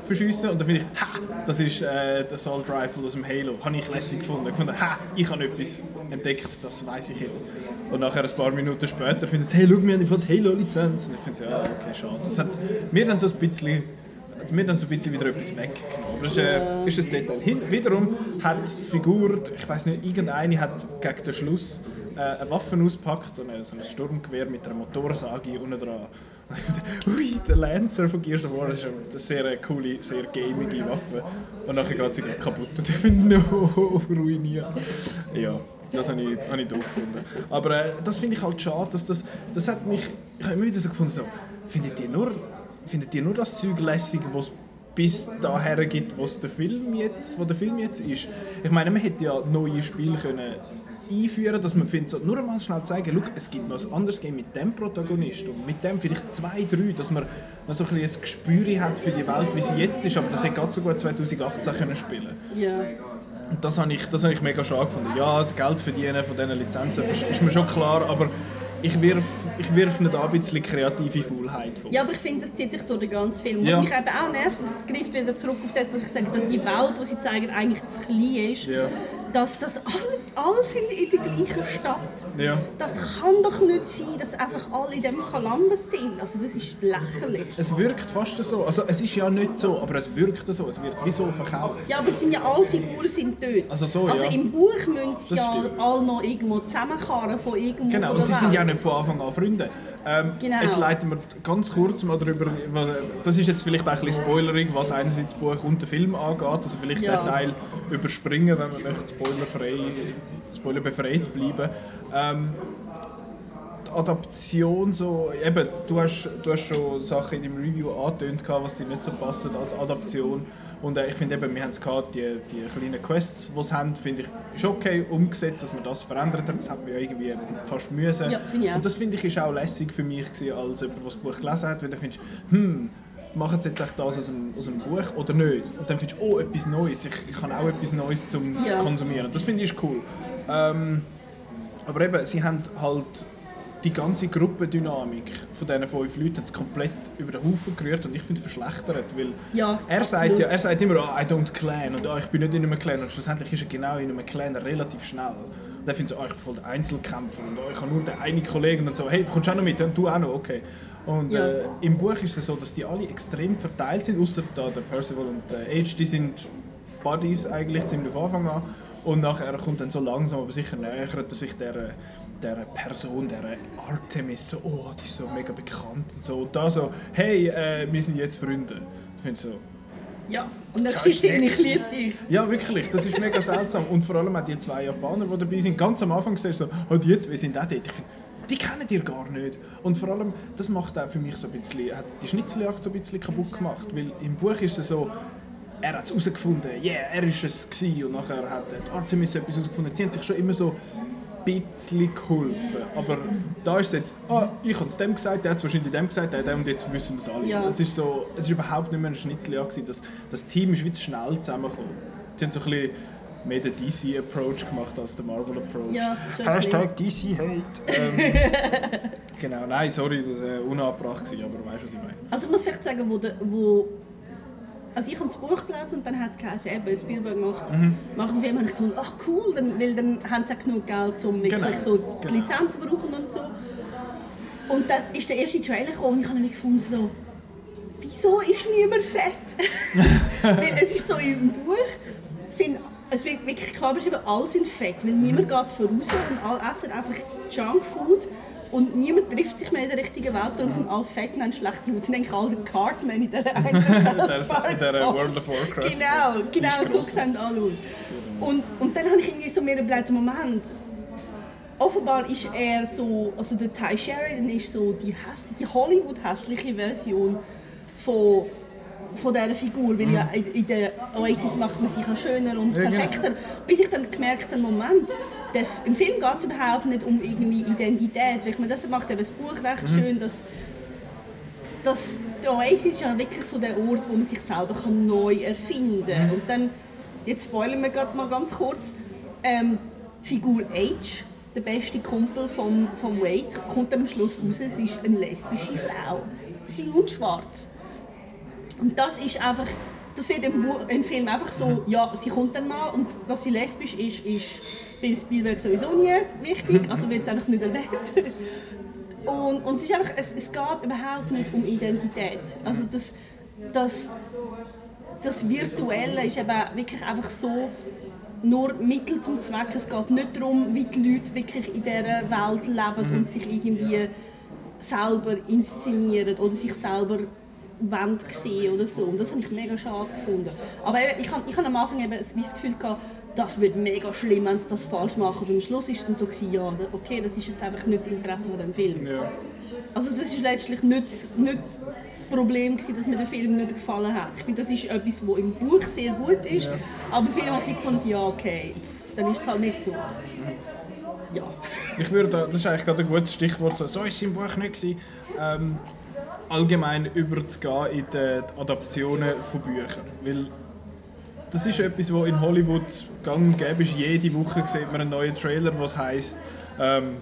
Speaker 1: verschiessen und dann finde ich, ha, das ist äh, der Assault Rifle aus dem Halo. Habe ich lässig gefunden. Ich fand, ha, ich habe etwas entdeckt, das weiß ich jetzt. Und nachher ein paar Minuten später findet sie, hey, schau, wir haben von Halo-Lizenz. Und ich finde, ja, okay, schade. Das hat mir dann so ein bisschen hat mir dann so ein bisschen wieder etwas weggenommen. Aber das ist, äh, ist ein Detail. Hin, wiederum hat die Figur, ich weiß nicht, irgendeine hat gegen den Schluss äh, eine Waffe ausgepackt, so, eine, so ein Sturmgewehr mit einer Motorsage unten dran. Ui, der Lancer von Gears of War, ist eine sehr äh, coole, sehr gamige Waffe. Und nachher geht sie gleich kaputt und ich finde, no, ruiniert. Ja, das habe ich, habe ich doof gefunden. Aber äh, das finde ich halt schade, dass das, das hat mich, ich habe immer wieder so gefunden, so, findet ihr nur, findet ihr nur das Zeug lässig, was bis daher gibt, was der Film jetzt, wo der Film jetzt ist. Ich meine, man hätte ja neue Spiele können einführen, dass man findet, so, nur einmal schnell zeigen, schau, es gibt noch ein anderes Game mit dem Protagonist und mit dem vielleicht zwei, drei, dass man noch so ein, bisschen ein Gespür hat für die Welt, wie sie jetzt ist, aber das hätte gerade so gut 2018 können spielen
Speaker 2: Ja.
Speaker 1: und das habe ich, das habe ich mega schade gefunden. Ja, das Geld verdienen von diesen Lizenzen ist mir schon klar, aber ich wirf, ich wirf nicht ein bisschen kreative Faulheit vor.
Speaker 2: Ja, aber ich finde, das zieht sich durch den ganzen Film. Was
Speaker 1: Ja.
Speaker 2: mich eben auch nervt, das greift wieder zurück auf das, dass ich sage, dass die Welt, die sie zeigen, eigentlich zu klein ist.
Speaker 1: Ja.
Speaker 2: Dass das alle, alle sind in der gleichen Stadt.
Speaker 1: Ja.
Speaker 2: Das kann doch nicht sein, dass einfach alle in dem Columbus sind. Also das ist lächerlich.
Speaker 1: Es wirkt fast so. Also es ist ja nicht so, aber es wirkt so. Es wird wie so verkauft.
Speaker 2: Ja, aber es sind ja alle Figuren sind dort.
Speaker 1: Also so,
Speaker 2: also
Speaker 1: ja.
Speaker 2: im Buch müssen sie ja alle noch irgendwo zusammenkarren von irgendwo
Speaker 1: Genau, und sie sind ja nicht von Anfang an Freunde. Ähm,
Speaker 2: Genau.
Speaker 1: Jetzt leiten wir ganz kurz mal darüber, das ist jetzt vielleicht ein bisschen spoilerig, was einerseits das Buch und den Film angeht, also vielleicht
Speaker 2: Ja.
Speaker 1: den Teil überspringen, wenn wir möchte spoilerfrei, spoilerbefreit bleiben. Ähm, die Adaption so, eben, du hast, du hast schon Sachen in deinem Review angetönt, was dir nicht so passen als Adaption. Und äh, ich finde eben, wir haben es gehabt, die, die kleinen Quests, die sie haben, finde ich, ist okay umgesetzt, dass man das verändert hat. Das hat man ja irgendwie fast müssen.
Speaker 2: Ja.
Speaker 1: Und das finde ich ist auch lässig für mich gewesen, als jemand, der das Buch gelesen hat, weil du findest, hm, machen sie jetzt echt das aus dem, aus dem Buch oder nicht? Und dann findest du, oh, etwas Neues, ich, ich habe auch etwas Neues zum
Speaker 2: Ja.
Speaker 1: Konsumieren. Das finde ich cool. Ähm, aber eben, sie haben halt die ganze Gruppendynamik von diesen fünf Leuten komplett über den Haufen gerührt und ich finde es verschlechtert, weil
Speaker 2: Ja,
Speaker 1: er, sagt ja, er sagt immer, oh, I don't clan und oh, ich bin nicht in einem Clan und schlussendlich ist er genau in einem Clan relativ schnell. Und er findet so, oh, ich bin voll der Einzelkämpfer und oh, ich habe nur den einen Kollegen und so, hey, kommst du auch noch mit? Und du auch noch, okay. Und
Speaker 2: Ja.
Speaker 1: äh, im Buch ist es so, dass die alle extrem verteilt sind, außer da der Percival und der Age, die sind Buddies eigentlich ziemlich von Anfang an. Und nachher kommt dann so langsam, aber sicher nähert er sich der, der Person, der Artemis, so, oh, die ist so mega bekannt und so. Und da so, hey, äh, wir sind jetzt Freunde. Ich finde so,
Speaker 2: Ja, und dann sie, ich liebe dich.
Speaker 1: ja, wirklich, das ist mega seltsam. Und vor allem auch die zwei Japaner, die dabei sind. Ganz am Anfang siehst du so, oh, die jetzt, wir sind auch dort. Ich finde, die kennen ihr gar nicht. Und vor allem, das macht auch für mich so ein bisschen, hat die Schnitzeljagd so ein bisschen kaputt gemacht. Weil im Buch ist es so, er hat es herausgefunden, yeah, er ist es gewesen. Und nachher hat Artemis etwas herausgefunden. Sie haben sich schon immer so ein bisschen geholfen. Aber da ist es jetzt, ah, ich habe es dem gesagt, der hat es wahrscheinlich dem gesagt, der hat dem und jetzt wissen wir es alle.
Speaker 2: Ja.
Speaker 1: Es ist so, es ist überhaupt nicht mehr ein Schnitzeljagd. Das, das Team ist wie zu schnell zusammengekommen. Sie haben so ein bisschen mehr den DC-Approach gemacht als den Marvel-Approach.
Speaker 2: Ja,
Speaker 1: Hashtag DC-Hate. Ähm, genau, nein, sorry, das war äh, unangebracht, gewesen, aber weißt du, was ich meine?
Speaker 2: Also ich muss vielleicht sagen, wo, der, wo also ich habe das Buch gelesen und dann hat es geheißen, eben, Spielberg macht,
Speaker 1: Mhm.
Speaker 2: macht einen Film. Und ich gedacht, ach cool, dann, weil dann haben sie auch genug Geld, um wirklich
Speaker 1: Genau,
Speaker 2: so die
Speaker 1: genau.
Speaker 2: Lizenz zu brauchen und so. Und dann ist der erste Trailer gekommen und ich habe dann gefunden, so, wieso ist niemand fett? weil es ist so im Buch, sind, es wird wirklich klar beschrieben, alle sind fett, weil niemand geht voraus und alle essen einfach Junkfood und niemand trifft sich mehr in der richtigen Welt und sind alle fett und haben schlechte Haut. sind eigentlich alle Cartman in einen Folge.
Speaker 1: World of Warcraft.
Speaker 2: Genau, genau so sehen alle aus. Und, und dann habe ich irgendwie so mir überlegt, Moment, offenbar ist er so, also der Ty Sheridan ist so die, die Hollywood-hässliche Version von, von dieser Figur, weil ja in, in der Oasis macht man sich ja schöner und
Speaker 1: Mhm. Genau.
Speaker 2: perfekter. Bis ich dann gemerkt habe, Moment, der, im Film geht es überhaupt nicht um irgendwie Identität, weil ich meine, das macht eben das Buch recht
Speaker 1: Mhm.
Speaker 2: schön, dass das, die Oasis ist ja wirklich so der Ort, wo man sich selber kann neu erfinden kann. Und dann, jetzt spoilern wir gerade mal ganz kurz, ähm, die Figur H, der beste Kumpel von, von Wade, kommt dann am Schluss raus, sie ist eine lesbische Frau. Sie ist unschwarz. Und das ist einfach, das wird im, Bu im Film einfach so, ja, sie kommt dann mal und dass sie lesbisch ist, ist bei Spielberg sowieso nie wichtig, also wird es einfach nicht erwähnt. Und, und es, ist einfach, es, es geht überhaupt nicht um Identität. Also das, das, das Virtuelle ist eben wirklich einfach so nur Mittel zum Zweck. Es geht nicht darum, wie die Leute wirklich in dieser Welt leben mhm. und sich irgendwie selber inszenieren oder sich selber wollen sehen oder so. Und das habe ich mega schade gefunden. Aber ich habe ich hab am Anfang eben das Gefühl gehabt, das wird mega schlimm, wenn sie das falsch machen. Und am Schluss war es dann so, gewesen, ja, okay, das ist jetzt einfach nicht das Interesse von dem Film. Ja. Also das ist letztlich nicht, nicht das Problem gewesen, dass mir der Film nicht gefallen hat. Ich finde, das ist etwas, was im Buch sehr gut ist, ja. aber viele haben gefunden, ja, okay, dann ist es halt nicht so. Ja.
Speaker 1: Ich würde, das ist eigentlich gerade ein gutes Stichwort, so ist es im Buch nicht gewesen. Ähm, allgemein überzugehen in die Adaptionen von Büchern. Weil das ist etwas, was in Hollywood gang und gäbe ist. Jede Woche sieht man einen neuen Trailer, was heißt ähm,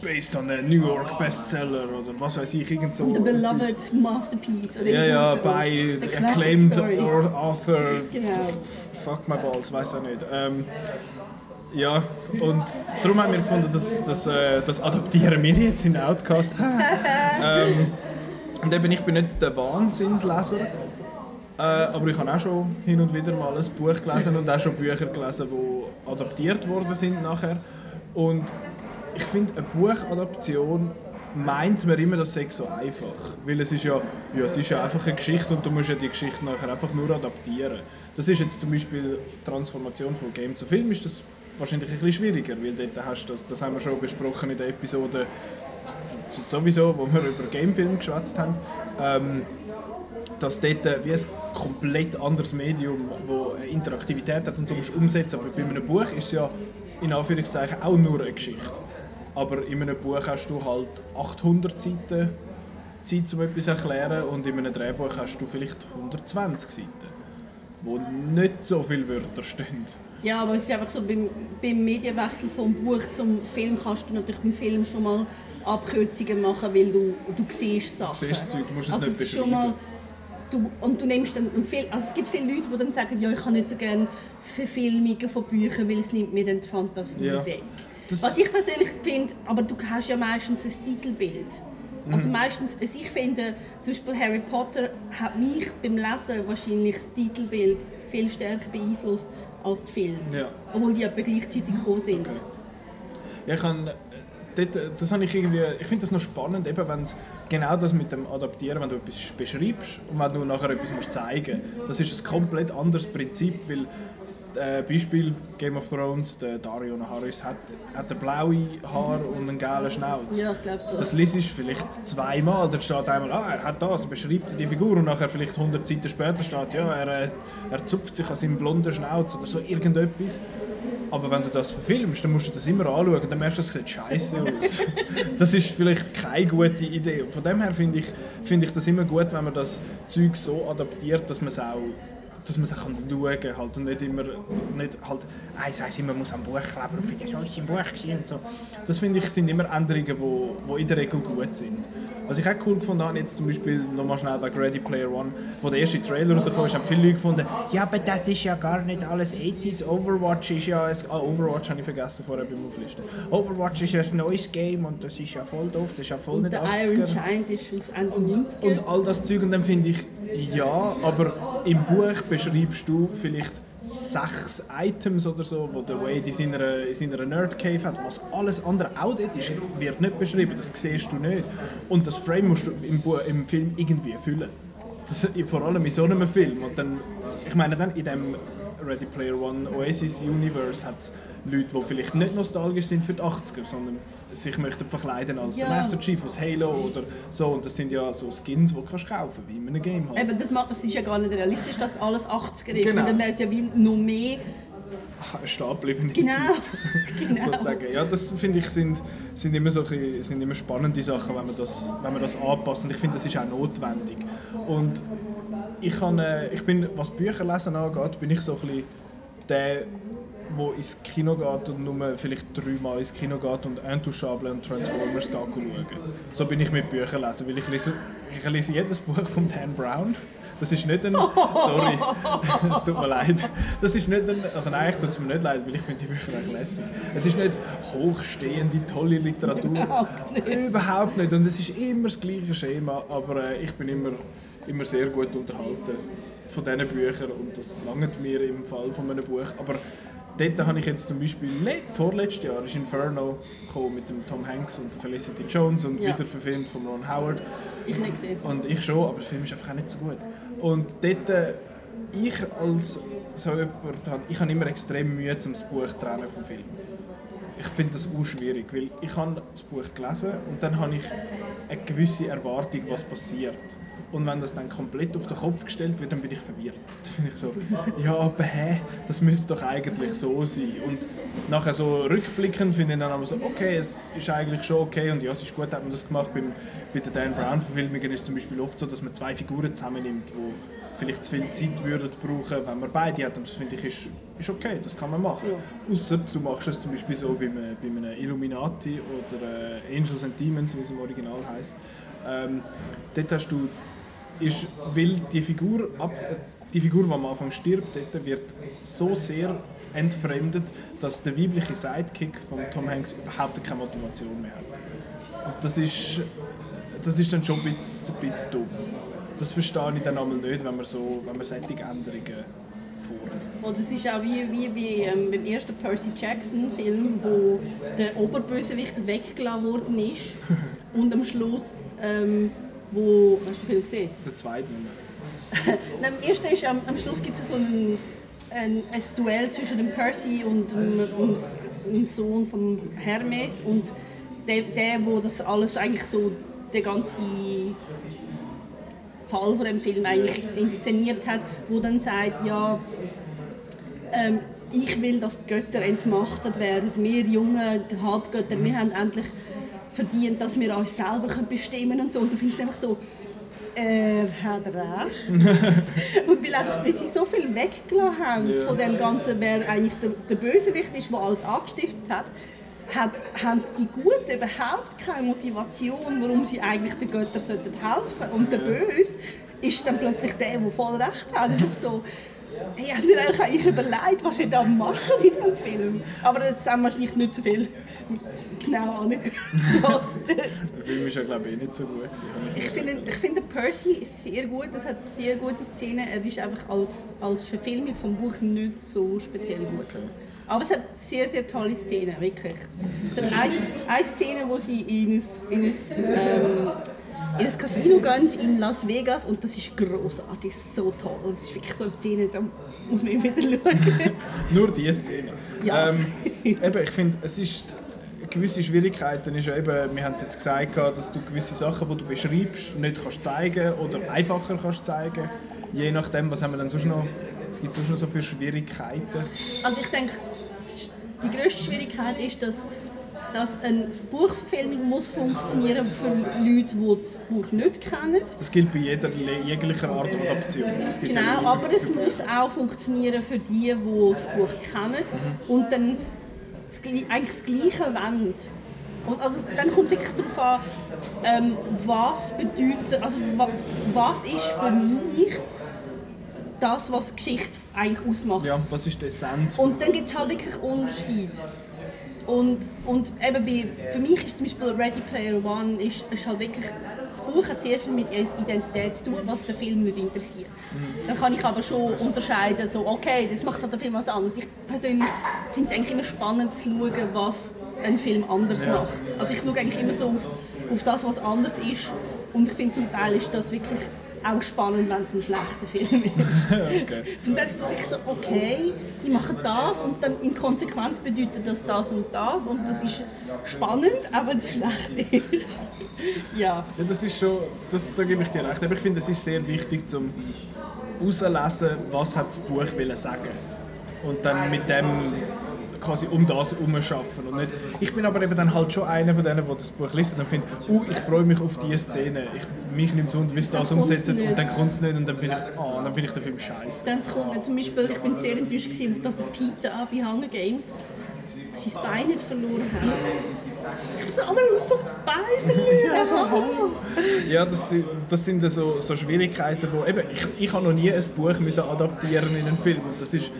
Speaker 1: based on a New York Bestseller oder was weiß ich, irgend so.
Speaker 2: The beloved masterpiece.
Speaker 1: Oder ja, ja, by acclaimed author. Genau. Fuck my balls, weiß auch nicht. Ähm, ja, und darum haben wir gefunden, dass, dass, äh, das adaptieren wir jetzt in Outcast. ähm, und eben, ich bin nicht der Wahnsinnsleser, äh, aber ich habe auch schon hin und wieder mal ein Buch gelesen und auch schon Bücher gelesen, die adaptiert worden sind nachher. Und ich finde, eine Buchadaption meint man immer, das sei so einfach. Weil es ist ja, ja, es ist ja einfach eine Geschichte und du musst ja die Geschichte nachher einfach nur adaptieren. Das ist jetzt zum Beispiel die Transformation von Game zu Film, ist das wahrscheinlich ein bisschen schwieriger, weil dort hast das, das haben wir schon besprochen in der Episode sowieso, wo wir über Gamefilm geschwätzt haben. Ähm, dass dort äh, wie ein komplett anderes Medium, das Interaktivität hat und so musst umsetzen. Aber bei einem Buch ist es ja in Anführungszeichen auch nur eine Geschichte. Aber in einem Buch hast du halt 800 Seiten Zeit, um etwas zu erklären und in einem Drehbuch hast du vielleicht 120 Seiten, wo nicht so viele Wörter stehen.
Speaker 2: Ja, aber es ist einfach so, beim, beim Medienwechsel vom Buch zum Film kannst du natürlich beim Film schon mal Abkürzungen machen, weil du, du siehst Sachen.
Speaker 1: Du siehst Zeug, du musst es also nicht beschreiben
Speaker 2: du, und du nimmst dann viel, also es gibt viele Leute, die dann sagen, ja, ich kann nicht so gerne Verfilmungen von Büchern, weil es nimmt mir dann die Fantasie ja. weg. Das Was ich persönlich finde, aber du hast ja meistens ein Titelbild. Mhm. Also meistens, also ich finde, zum Beispiel Harry Potter hat mich beim Lesen wahrscheinlich das Titelbild viel stärker beeinflusst als der Film. Ja. Obwohl die etwa gleichzeitig gekommen sind. Okay.
Speaker 1: Ich kann äh, das habe ich irgendwie, ich finde das noch spannend, eben wenn es genau das mit dem Adaptieren, wenn du etwas beschreibst und wenn du nachher etwas musst zeigen musst, das ist ein komplett anderes Prinzip, weil äh, Beispiel Game of Thrones, der Dario Naharis hat, hat ein blaue Haar und einen gelben Schnauz.
Speaker 2: Ja, ich glaube so.
Speaker 1: Das liest ich vielleicht zweimal, dann steht einmal, ah, er hat das, beschreibt die Figur und nachher vielleicht 100 Seiten später steht, ja, er, äh, er zupft sich an seinem blonden Schnauz oder so irgendetwas. Aber wenn du das verfilmst, dann musst du das immer anschauen und dann merkst du, das sieht scheiße aus. das ist vielleicht keine gute Idee. Von dem her finde ich, find ich das immer gut, wenn man das Zeug so adaptiert, dass man es auch dass man sich schauen kann halt, und nicht immer nicht halt eins eins immer muss am Buch kleben und finde schon ist im Buch und so. Das finde ich sind immer Änderungen, wo, wo in der Regel gut sind. Was ich auch cool gefunden habe, jetzt zum Beispiel nochmal schnell bei Ready Player One, wo der erste Trailer rausgekommen ist, haben viele Leute gefunden, ja, aber das ist ja gar nicht alles 80s. Overwatch ist ja, ein, ah, Overwatch habe ich vergessen vorher beim Auflisten. Overwatch ist ja ein neues Game und das ist ja voll doof, das ist ja voll und
Speaker 2: nicht der 80er. Iron Giant ist aus Ende
Speaker 1: und, 90er. Und all das Zeug und dann finde ich, ja, aber im Buch beschreibst du vielleicht sechs Items oder so, wo der Wade in seiner, in seiner Nerd Cave hat, was alles andere auch dort ist, wird nicht beschrieben, das siehst du nicht. Und das Frame musst du im, im Film irgendwie füllen. Das, vor allem in so einem Film. Und dann, ich meine, dann in dem Ready Player One Oasis Universe hat es Leute, die vielleicht nicht nostalgisch sind für die 80er, sondern sich möchten verkleiden als ja. der Master Chief aus Halo oder so. Und das sind ja so Skins, die du kannst kaufen wie in einem Game.
Speaker 2: Halt. Eben, das, macht, das ist ja gar nicht realistisch, dass alles 80er ist. Genau. Und dann wäre es ja wie noch mehr
Speaker 1: stehen geblieben in
Speaker 2: Genau.
Speaker 1: Zeit.
Speaker 2: genau.
Speaker 1: sozusagen. Ja, das finde ich sind, sind immer so bisschen- sind immer spannende Sachen, wenn man das, wenn man das anpasst. Und ich finde, das ist auch notwendig. Und ich, kann, äh, ich bin, was Bücherlesen angeht, bin ich so ein bisschen der, der ins Kino geht und nur vielleicht dreimal ins Kino geht und Intouchable und Transformers geht schauen. So bin ich mit Büchern lesen, weil ich lese, ich lese jedes Buch von Dan Brown. Das ist nicht ein... Sorry, es tut mir leid. Das ist nicht ein... Also nein, eigentlich tut es mir nicht leid, weil ich finde die Bücher echt lässig. Es ist nicht hochstehende, tolle Literatur.
Speaker 2: Überhaupt nicht.
Speaker 1: Überhaupt nicht. Und es ist immer das gleiche Schema, aber äh, ich bin immer, immer sehr gut unterhalten von diesen Büchern und das langt mir im Fall von einem Buch. Aber dort habe ich jetzt zum Beispiel, le- vorletztes Jahr ist Inferno gekommen mit dem Tom Hanks und Felicity Jones und
Speaker 2: Ja.
Speaker 1: wieder verfilmt von Ron Howard.
Speaker 2: Ich nicht gesehen.
Speaker 1: Und ich schon, aber der Film ist einfach auch nicht so gut. Und dort, äh, ich als so jemand, ich habe immer extrem Mühe, um das Buch zu trennen vom Film. Ich finde das auch schwierig, weil ich habe das Buch gelesen und dann habe ich eine gewisse Erwartung, was passiert. Und wenn das dann komplett auf den Kopf gestellt wird, dann bin ich verwirrt. Dann bin ich so, ja, aber hä, das müsste doch eigentlich so sein. Und nachher so rückblickend finde ich dann aber so, okay, es ist eigentlich schon okay und ja, es ist gut, hat man das gemacht. Beim, bei den Dan Brown-Verfilmungen ist es zum Beispiel oft so, dass man zwei Figuren zusammennimmt, die vielleicht zu viel Zeit würden brauchen, wenn man beide hat. Und das finde ich ist, ist okay, das kann man machen. Außer du machst es zum Beispiel so wie bei einem Illuminati oder äh, Angels and Demons, wie es im Original heißt. Ähm, dort hast du, ist, weil die Figur, ab, die Figur, die am Anfang stirbt, wird so sehr entfremdet, dass der weibliche Sidekick von Tom Hanks überhaupt keine Motivation mehr hat. Und das ist, das ist dann schon ein bisschen, ein bisschen dumm. Das verstehe ich dann einmal nicht, wenn man, so, wenn man solche Änderungen vornimmt.
Speaker 2: Oder es ist auch wie, wie, wie ähm, beim ersten Percy Jackson Film, wo der Oberbösewicht weggelassen worden ist und am Schluss, ähm, wo, hast du den Film gesehen?
Speaker 1: Der zweite Nummer.
Speaker 2: Nein, Am ersten ist, am, am Schluss gibt es so ein, ein, ein Duell zwischen dem Percy und dem, dem, dem Sohn von Hermes und der, der, wo das alles eigentlich so, der ganze Fall von dem Film eigentlich inszeniert hat, wo dann sagt, ja, ähm, ich will, dass die Götter entmachtet werden. Wir Jungen, die Halbgötter, wir haben endlich verdient, dass wir uns selber bestimmen können und so. Und du findest einfach so, er hat recht. und weil, einfach, weil sie so viel weggelassen haben
Speaker 1: Ja.
Speaker 2: von dem Ganzen, wer eigentlich der, der Bösewicht ist, der alles angestiftet hat, hat, haben die Guten überhaupt keine Motivation, warum sie eigentlich den Göttern sollten helfen Und der Böse ist dann plötzlich der, der voll recht hat. Einfach so, hey, habt ihr euch eigentlich überlegt, was ihr da macht in diesem Film? Aber jetzt haben wahrscheinlich nicht so viel genau angepasst.
Speaker 1: Der Film ist ja glaube ich eh nicht so gut.
Speaker 2: Ich finde, ich finde Percy ist sehr gut, es hat sehr gute Szenen. Er ist einfach als, als Verfilmung vom Buch nicht so speziell gut.
Speaker 1: Okay.
Speaker 2: Aber es hat sehr, sehr tolle Szenen, wirklich. Eine, eine Szene, wo sie in ein, in ein, ähm, in ein Casino gehen in Las Vegas und das ist großartig, so toll. Das ist wirklich so eine Szene, da muss man immer wieder schauen.
Speaker 1: Nur diese Szene.
Speaker 2: Ja.
Speaker 1: Ähm, eben, ich finde, es ist gewisse Schwierigkeiten ist eben, wir haben es jetzt gesagt, dass du gewisse Sachen, die du beschreibst, nicht kannst zeigen oder einfacher kannst zeigen. Je nachdem, was haben wir dann sonst noch, es gibt sonst noch so viele Schwierigkeiten.
Speaker 2: Also ich denke, die grösste Schwierigkeit ist, dass, dass eine Buchverfilmung muss funktionieren für Leute, die das Buch nicht kennen.
Speaker 1: Das gilt bei jeder, jeglicher Art Adaption. Gibt ja
Speaker 2: Genau, aber es muss auch funktionieren für die, die das Buch kennen und dann das, eigentlich das Gleiche wollen. Und also dann kommt es wirklich darauf an, ähm, was bedeutet, also wa, was ist für mich das, was Geschichte eigentlich ausmacht.
Speaker 1: Ja, was ist die Essenz? von-
Speaker 2: Und dann gibt es halt wirklich Unterschiede. Und, und eben bei, für mich ist zum Beispiel Ready Player One ist, ist halt wirklich, das Buch hat sehr viel mit Identität zu tun, was den Film nicht interessiert. Dann kann ich aber schon unterscheiden, so okay, das macht halt der Film was anderes. Ich persönlich finde es eigentlich immer spannend zu schauen, was ein Film anders
Speaker 1: Ja.
Speaker 2: macht. Also ich schaue eigentlich immer so auf, auf das, was anders ist und ich finde zum Teil ist das wirklich auch spannend, wenn es ein schlechter Film ist.
Speaker 1: okay.
Speaker 2: Zum Beispiel so, ich so, okay, die machen das und dann in Konsequenz bedeutet das das und das und das ist spannend, aber es schlecht ist. ja.
Speaker 1: Ja, das ist schon, das, da gebe ich dir recht. Aber ich finde, es ist sehr wichtig, zum herauszulesen, was hat das Buch wollen sagen und dann mit dem quasi um das herumschaffen und nicht. Ich bin aber eben dann halt schon einer von denen, der das Buch liest und dann findet, uh, ich freue mich auf diese Szene. Ich, mich nimmt es wunder, wie sie das umsetzen und dann kommt es nicht und dann finde ich, ah, dann finde ich den Film scheiße.
Speaker 2: Dann kommt nicht. Zum Beispiel, ich bin sehr enttäuscht gewesen, dass der Peter bei Hunger Games sein Bein nicht verloren hat. Ich so, aber du hast doch das Bein verloren.
Speaker 1: Ja, das, sind- das sind so, so Schwierigkeiten, wo eben, ich, ich habe noch nie ein Buch müssen adaptieren in einen Film und das ist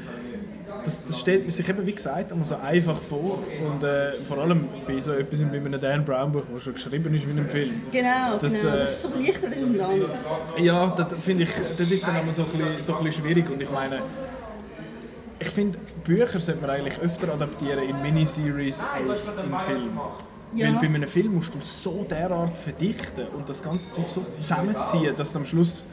Speaker 1: das, das stellt man sich eben, wie gesagt, immer so einfach vor und äh, vor allem bei so etwas wie einem Dan Brown Buch, das schon geschrieben ist wie ein Film.
Speaker 2: Genau,
Speaker 1: Das,
Speaker 2: genau.
Speaker 1: äh,
Speaker 2: Das ist so leichter im Land.
Speaker 1: Ja, das finde ich, das ist dann immer so ein, bisschen, so ein bisschen schwierig und ich meine, ich finde, Bücher sollte man eigentlich öfter adaptieren in Miniseries als in Film.
Speaker 2: Ja.
Speaker 1: Weil bei einem Film musst du so derart verdichten und das ganze Zeug so zusammenziehen, dass du am Schluss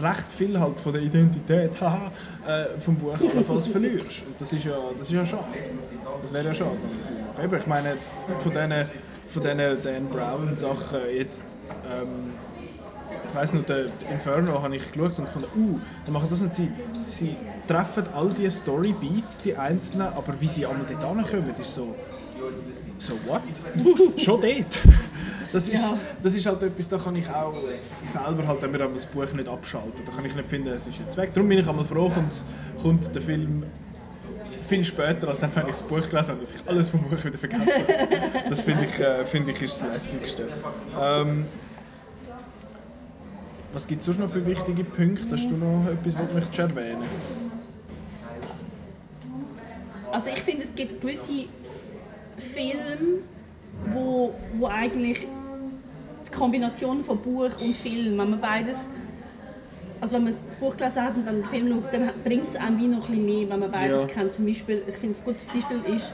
Speaker 1: recht viel halt von der Identität haha, äh, vom Buch allenfalls verlierst. Und das ist ja, das ist ja schade. Das wäre ja schade, wenn man das macht. Eben, ich meine, von diesen von diesen Dan Brown Sachen jetzt ähm, ich weiss noch, der Inferno habe ich geschaut und gefunden, uh, dann machen sie das und sie, sie treffen all diese Storybeats, die einzelnen, aber wie sie einmal dort ankommen, ist so, so what? Schon dort? Das ist,
Speaker 2: Ja.
Speaker 1: das ist halt etwas, da kann ich auch selber halt, wir das Buch nicht abschalten, da kann ich nicht finden, es ist jetzt weg. Darum bin ich einmal froh, kommt, kommt der Film viel später, als dann, wenn ich das Buch gelesen habe, dass ich alles vom Buch wieder vergessen habe. Das finde ich, äh, finde ich ist das Lässigste. Ähm, was gibt es sonst noch für wichtige Punkte? Hast du noch etwas, was du möchtest erwähnen
Speaker 2: Also ich finde, es gibt gewisse Filme, wo, wo eigentlich die Kombination von Buch und Film, wenn man beides, also wenn man das Buch gelesen hat und dann den Film schaut, dann bringt es einem wie noch ein bisschen mehr, wenn man beides
Speaker 1: Ja.
Speaker 2: kennt. Zum Beispiel, ich finde, ein gutes Beispiel ist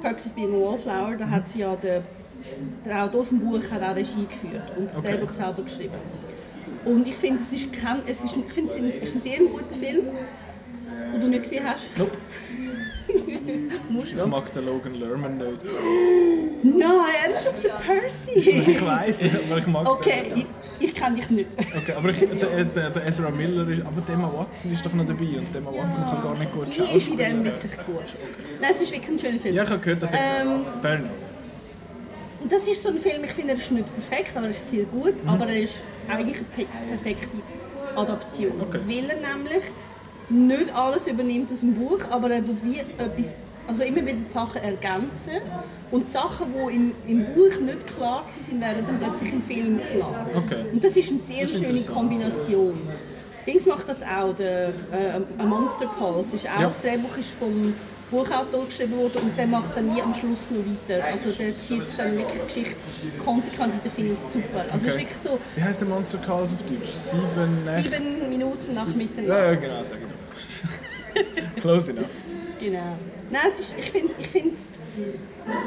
Speaker 2: Perks of Being a Wallflower, da hat ja der, der Autor vom Buch hat auch Regie geführt und das
Speaker 1: Okay.
Speaker 2: Drehbuch selber geschrieben. Und ich finde, es ist, kein, es ist, ich es ist ein sehr guter Film, den du nicht gesehen hast.
Speaker 1: Nope. Ich mag den Logan Lerman nicht.
Speaker 2: Nein, er ist auf der Percy.
Speaker 1: Ich weiß, aber ich mag
Speaker 2: Okay,
Speaker 1: den.
Speaker 2: ich, ich kenne dich nicht.
Speaker 1: Okay, aber ich, der, der, der Ezra Miller ist, aber Emma Watson ist doch noch dabei und Emma Watson kann gar nicht gut
Speaker 2: Sie ist in dem wirklich gut. Nein, es ist wirklich ein schöner Film.
Speaker 1: Ja, ich habe gehört, dass er...
Speaker 2: Ähm,
Speaker 1: Fair enough.
Speaker 2: Das ist so ein Film, ich finde, er ist nicht perfekt, aber er ist sehr gut.
Speaker 1: Mhm.
Speaker 2: Aber er ist eigentlich eine pe- perfekte Adaption.
Speaker 1: Okay.
Speaker 2: Weil er nämlich nicht alles übernimmt aus dem Buch, aber er tut wie etwas, also immer wieder die Sachen ergänzen. Und die Sachen, die im, im Buch nicht klar waren, werden dann plötzlich im Film klar.
Speaker 1: Okay.
Speaker 2: Und das ist eine sehr
Speaker 1: Das ist
Speaker 2: schöne. Kombination. Dings macht das auch, der, äh, A Monster Call. Es ist auch,
Speaker 1: Ja.
Speaker 2: Das Drehbuch ist vom Buchautor geschrieben worden und der macht dann wie am Schluss noch weiter. Also der zieht dann wirklich die Geschichte konsequent und finde ich super. Also es ist
Speaker 1: Okay.
Speaker 2: wirklich so
Speaker 1: Wie heißt der Monster Calls auf Deutsch? Sieben Nächte?
Speaker 2: sieben Minuten nach Mitternacht.
Speaker 1: Ja, ja, genau, sag ich doch. Close enough.
Speaker 2: Genau. Nein, es ist, ich finde, ich find's,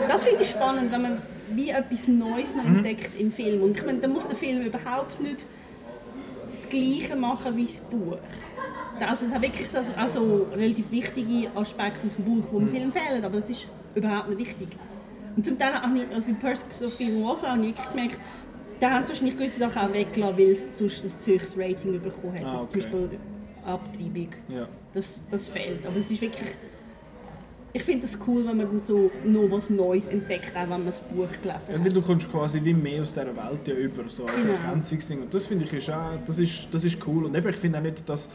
Speaker 2: das finde ich spannend, wenn man wie etwas Neues noch
Speaker 1: Mhm.
Speaker 2: entdeckt im Film. Und ich meine, dann muss der Film überhaupt nicht das Gleiche machen wie das Buch. Also es hat wirklich so, auch so relativ wichtige Aspekte aus dem Buch, die im Film fehlen, aber das ist überhaupt nicht wichtig. Und zum Teil habe ich, also bei Perks of a Wallflower habe ich wirklich gemerkt, da haben sie wahrscheinlich gewisse Sachen auch weggelassen, weil es sonst ein zu hohes Rating bekommen hätte.
Speaker 1: Ah, okay.
Speaker 2: Zum Beispiel Abtreibung.
Speaker 1: Ja.
Speaker 2: Das, das fehlt. Aber es ist wirklich. Ich finde es cool, wenn man dann so noch was Neues entdeckt, auch wenn man das Buch gelesen
Speaker 1: Ja,
Speaker 2: hat.
Speaker 1: weil du kommst quasi wie mehr aus dieser Welt ja über, so als
Speaker 2: Genau.
Speaker 1: Ergänzungsding. Und das finde ich ist auch, das ist, das ist cool. Und eben, ich finde auch nicht, dass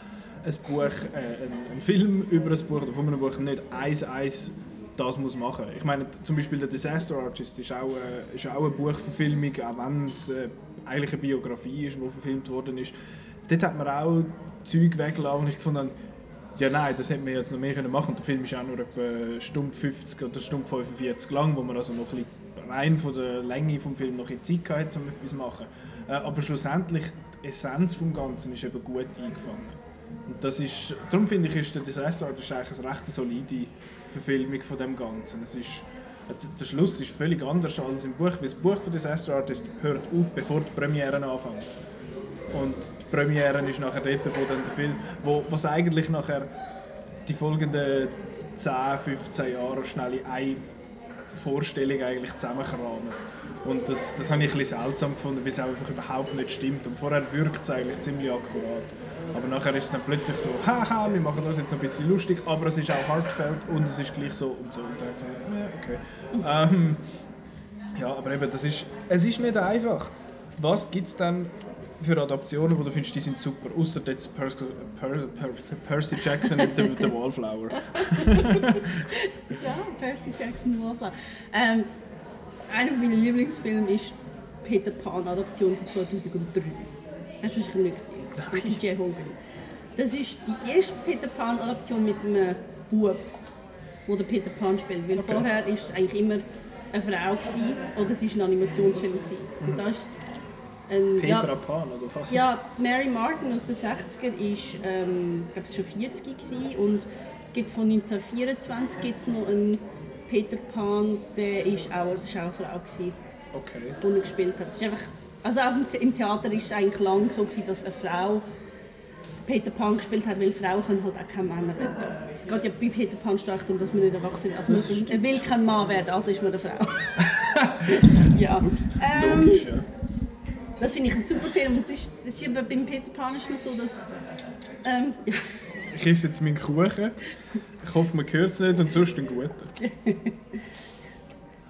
Speaker 1: ein Buch, äh, ein, ein Film über ein Buch oder von einem Buch nicht eins eins das muss machen. Ich meine, zum Beispiel der Disaster Artist ist auch, äh, ist auch eine Buchverfilmung, auch wenn es äh, eigentlich eine Biografie ist, die verfilmt worden ist. Dort hat man auch Zeug weggelassen und ich gefunden habe, ja nein, das hätte man jetzt noch mehr können machen. Und der Film ist auch nur etwa Stunde 50 oder Stunde 45 lang, wo man also noch ein bisschen rein von der Länge des Films noch ein bisschen Zeit hatte, um etwas zu machen. Äh, aber schlussendlich, die Essenz des Ganzen ist eben gut eingefangen. Und das ist, darum finde ich, ist der Disaster Artist eigentlich eine recht solide Verfilmung von dem Ganzen. Es ist, also der Schluss ist völlig anders als im Buch, weil das Buch von Disaster Artist hört auf, bevor die Premiere anfängt. Und die Premiere ist nachher dort, wo dann der Film, wo was eigentlich nachher die folgenden 10, 15 Jahre schnell in eine Vorstellung eigentlich zusammenkramen. Und das, das habe ich ein bisschen seltsam gefunden, weil es einfach überhaupt nicht stimmt. Und vorher wirkt es eigentlich ziemlich akkurat. Aber nachher ist es dann plötzlich so, haha, wir machen das jetzt ein bisschen lustig, aber es ist auch heartfelt und es ist gleich so und so. Und dann ja, okay. Ähm, ja, aber eben, das ist, es ist nicht einfach. Was gibt es dann für Adaptionen, wo du findest, die sind super, außer jetzt Percy, per, per, Percy Jackson und The, The Wallflower?
Speaker 2: ja, Percy Jackson, The Wallflower. Ähm, einer meiner Lieblingsfilme ist Peter Pan Adaption von 2003. Hast du wahrscheinlich nicht gesehen? Mit J. Hogan. Das ist die erste Peter Pan Adaption mit einem Bub, wo der Peter Pan spielt. Weil okay. vorher war es eigentlich immer eine Frau gewesen, oder es war ein Animationsfilm. Gewesen. Und da ist
Speaker 1: ein, Petra ja, Pan oder was?
Speaker 2: Ja, Mary Martin aus den 60ern ist ähm, glaube schon 40 gewesen. und es gibt von 1924 gibt's noch einen Peter Pan, der ist auch eine Schaufrau
Speaker 1: okay.
Speaker 2: die gespielt hat. ist einfach, also auch im Theater war es eigentlich lang so gewesen, dass eine Frau Peter Pan gespielt hat, weil Frauen können halt auch keine Männer werden. Es geht ja bei Peter Pan stark darum, dass man nicht erwachsen wird. Also man, er will kein Mann werden, also ist man eine Frau. ja. Ähm, Logisch, ja. Das finde ich ein super Film. Und das ist, das ist beim Peter Pan ist noch so, dass... Ähm, ja.
Speaker 1: Ich esse jetzt meinen Kuchen. Ich hoffe, man hört es nicht und sonst einen guten.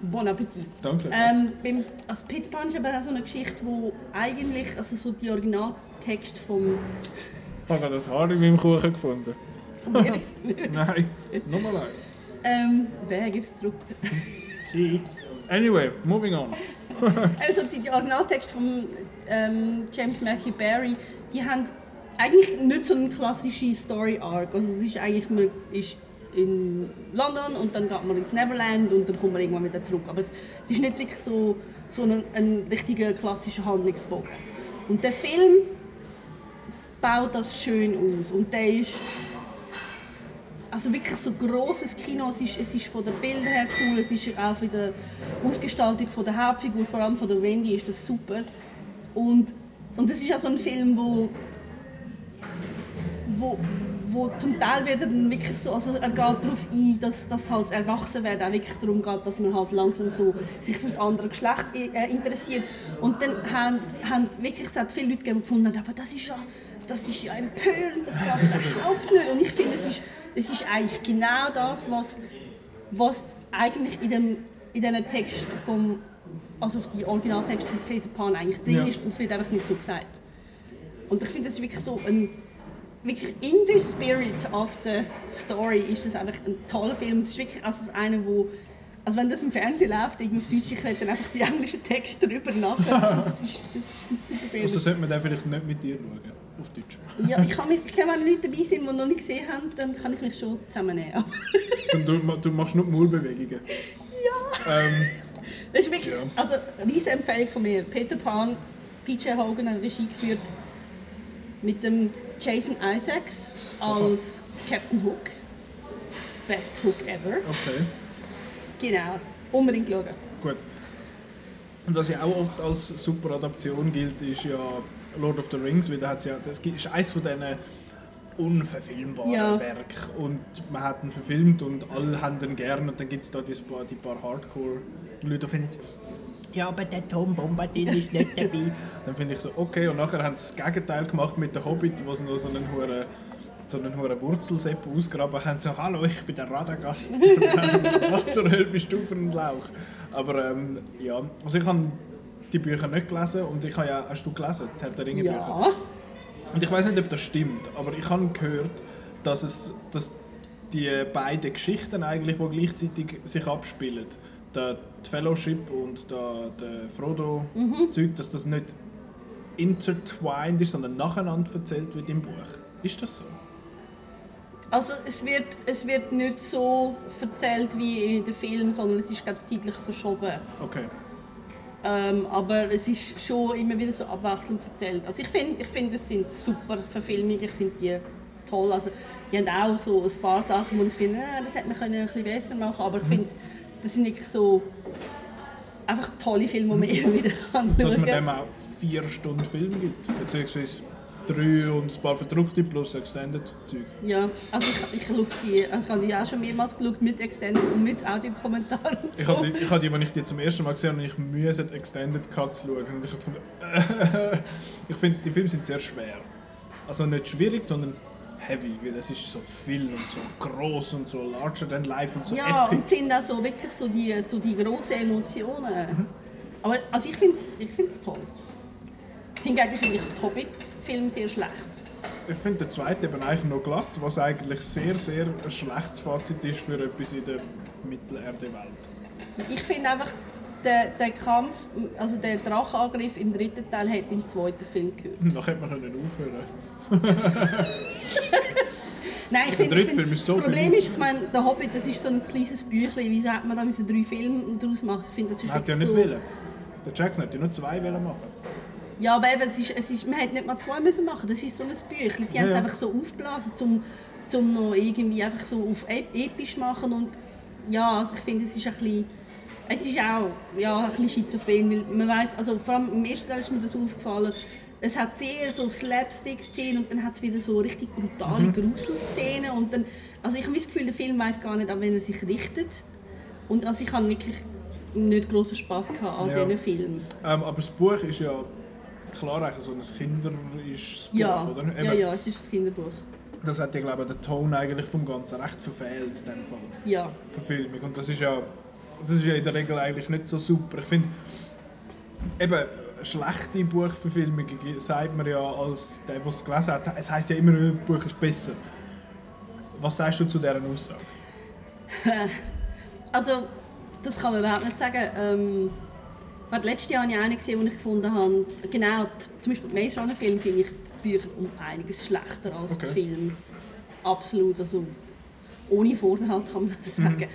Speaker 2: Bon Appetit.
Speaker 1: Danke.
Speaker 2: Ähm, beim, also Peter Pan ist aber auch so eine Geschichte, wo eigentlich, also so die Originaltext vom...
Speaker 1: Ich habe das Haar in meinem Kuchen gefunden.
Speaker 2: Von mir ist es nicht.
Speaker 1: Nein, nochmal eins.
Speaker 2: Ähm, wer gibt es zurück?
Speaker 1: Sie. Anyway, moving on.
Speaker 2: also die, die Originaltext von ähm, James Matthew Barry, die haben eigentlich nicht so eine klassische Story Arc. Also es ist eigentlich, man ist in London und dann geht man ins Neverland und dann kommt man irgendwann wieder zurück. Aber es, es ist nicht wirklich so, so ein, ein richtiger klassischer Handlungsbogen. Und der Film baut das schön aus und der ist also wirklich so grosses Kino. Es ist, es ist von den Bildern her cool, es ist auch von der Ausgestaltung von der Hauptfigur, vor allem von der Wendy, ist das super. Und, und es ist auch so ein Film, wo, wo, wo zum Teil wird er dann wirklich so, also er geht darauf ein, dass, dass halt das Erwachsenwerden auch wirklich darum geht, dass man halt langsam so sich für das andere Geschlecht äh, interessiert. Und dann haben, haben wirklich, es hat viele Leute gefunden, aber das ist ja, das ist ja empörend, das geht überhaupt nicht. Und ich finde, es ist das ist eigentlich genau das, was, was eigentlich in dem in diesen Text vom also auf die Originaltext von Peter Pan eigentlich drin ja. ist und es wird einfach nicht so gesagt. Und ich finde das ist wirklich so ein wirklich in the spirit of the story ist das einfach ein toller Film. Es ist wirklich also einer, wo also wenn das im Fernsehen läuft, irgendwie auf Deutsch, ich dann einfach die englischen Texte drüber nachher. Das ist, das ist ein super Film.
Speaker 1: Also sollte man den vielleicht nicht mit dir schauen, auf Deutsch?
Speaker 2: Ja, ich kann mich, wenn Leute dabei sind, die noch nicht gesehen haben, dann kann ich mich schon zusammennehmen.
Speaker 1: du, du machst nur Maulbewegungen?
Speaker 2: Ja! Ähm, das ist wirklich, ja. also eine riesige Empfehlung von mir. Peter Pan, PJ Hogan hat Regie geführt mit dem Jason Isaacs als Captain Hook. Best Hook ever.
Speaker 1: Okay.
Speaker 2: Genau, unbedingt schauen.
Speaker 1: Gut. Und was ja auch oft als super Adaption gilt, ist ja Lord of the Rings, weil da hat's ja, das ist eines von diesen unverfilmbaren ja. Werk und man hat ihn verfilmt und alle haben ihn gern und dann gibt es da die paar, die paar Hardcore-Leute, die finden, ja, aber der Tom Bombadil ist nicht dabei. dann finde ich so, okay, und nachher haben sie das Gegenteil gemacht mit der Hobbit, wo sie noch so einen hohen so einen hohen Wurzelsepp ausgraben haben, so «Hallo, ich bin der Radagast, was zur Hölle bist du für ein Lauch?» Aber ähm, ja, also ich habe die Bücher nicht gelesen und ich habe ja, hast du gelesen, die Herr der Ringe Bücher?
Speaker 2: Ja.
Speaker 1: Und ich weiß nicht, ob das stimmt, aber ich habe gehört, dass es, dass die beiden Geschichten eigentlich, die gleichzeitig sich abspielen, der die Fellowship und der, der Frodo mhm. Dass das nicht intertwined ist, sondern nacheinander erzählt wird im Buch. Ist das so?
Speaker 2: Also es wird, es wird nicht so erzählt wie in den Filmen, sondern es ist glaube ich, zeitlich verschoben.
Speaker 1: Okay.
Speaker 2: Ähm, aber es ist schon immer wieder so abwechselnd erzählt. Also ich finde, ich find, es sind super Verfilmungen, ich finde die toll. Also die haben auch so ein paar Sachen, wo ich finde, äh, das hätte man ein bisschen besser machen können, aber ich mhm. finde, das sind wirklich so einfach tolle Filme, die man immer wieder kann
Speaker 1: Dass man dem auch vier Stunden Film gibt, beziehungsweise 3 und ein paar verdruckte plus Extended-Zeug.
Speaker 2: Ja, also ich, ich schaue die, also ich habe die auch schon mehrmals geschaut mit Extended und mit Audiokommentaren. und
Speaker 1: Ich
Speaker 2: so.
Speaker 1: habe die, ich habe die, als ich die zum ersten Mal gesehen habe, und ich müsse Extended Cuts schauen. Und ich habe gefunden, ich finde, die Filme sind sehr schwer. Also nicht schwierig, sondern heavy, weil es ist so viel und so groß und so larger than life und so
Speaker 2: Ja, und
Speaker 1: epic.
Speaker 2: es sind auch so wirklich so die, so die grossen Emotionen.
Speaker 1: Mhm.
Speaker 2: Aber also ich finde es ich find's toll. Hingegen finde ich den Hobbit-Film sehr schlecht.
Speaker 1: Ich finde den zweiten eben eigentlich noch glatt, was eigentlich sehr, sehr ein schlechtes Fazit ist für etwas in der Mittelerde-Welt.
Speaker 2: Ich finde einfach, der, der Kampf, also der Drachenangriff im dritten Teil hat im zweiten Film gehört.
Speaker 1: Noch hätte man können aufhören
Speaker 2: Nein, ich finde,
Speaker 1: Film ist so
Speaker 2: das Problem ist, ich meine, der Hobbit, das ist so ein kleines Büchlein, wie sagt man da, müssen drei Filme daraus machen. Ich finde, das ist
Speaker 1: hätte ja nicht
Speaker 2: so...
Speaker 1: wollen. Der Jackson hätte ja nur zwei wollen machen.
Speaker 2: Ja, aber eben, es ist, es ist, man hätte nicht mal zwei müssen machen das ist so ein Büchlein. Sie
Speaker 1: Ja,
Speaker 2: haben es
Speaker 1: ja.
Speaker 2: einfach so aufgeblasen, um zum noch irgendwie einfach so auf ep- episch machen und ja, also ich finde, es ist ein bisschen... Es ist auch ja, ein bisschen schizophren, weil man weiss, also vor allem im ersten Teil ist mir das aufgefallen, es hat sehr so Slapstick-Szenen und dann hat es wieder so richtig brutale
Speaker 1: Mhm.
Speaker 2: Gruselszenen und dann, also ich habe das Gefühl, der Film weiß gar nicht, an wen er sich richtet und also ich habe wirklich nicht großen Spass gehabt an
Speaker 1: Ja.
Speaker 2: diesen Film.
Speaker 1: Ähm, aber das Buch ist ja klar eigentlich so ein kinderisches Buch,
Speaker 2: Ja,
Speaker 1: oder?
Speaker 2: ja, ja, es ist ein Kinderbuch.
Speaker 1: Das hat ja, glaube ich, den Ton eigentlich vom Ganzen recht verfehlt, in dem Fall.
Speaker 2: Ja,
Speaker 1: Verfilmung. Und das ist ja, das ist ja in der Regel eigentlich nicht so super. Ich finde, eben, schlechte Buchverfilmungen sagt man ja als der, der es gelesen hat, es heisst ja immer, das Buch ist besser. Was sagst du zu dieser Aussage?
Speaker 2: also das kann man überhaupt nicht sagen. Ähm, warte, letztes Jahr habe ich einen gesehen, den ich gefunden habe, genau, zum Beispiel den Maze Runner Film finde ich die Bücher um einiges schlechter als
Speaker 1: Okay.
Speaker 2: der Film. Absolut, also ohne Vorbehalt kann man das sagen.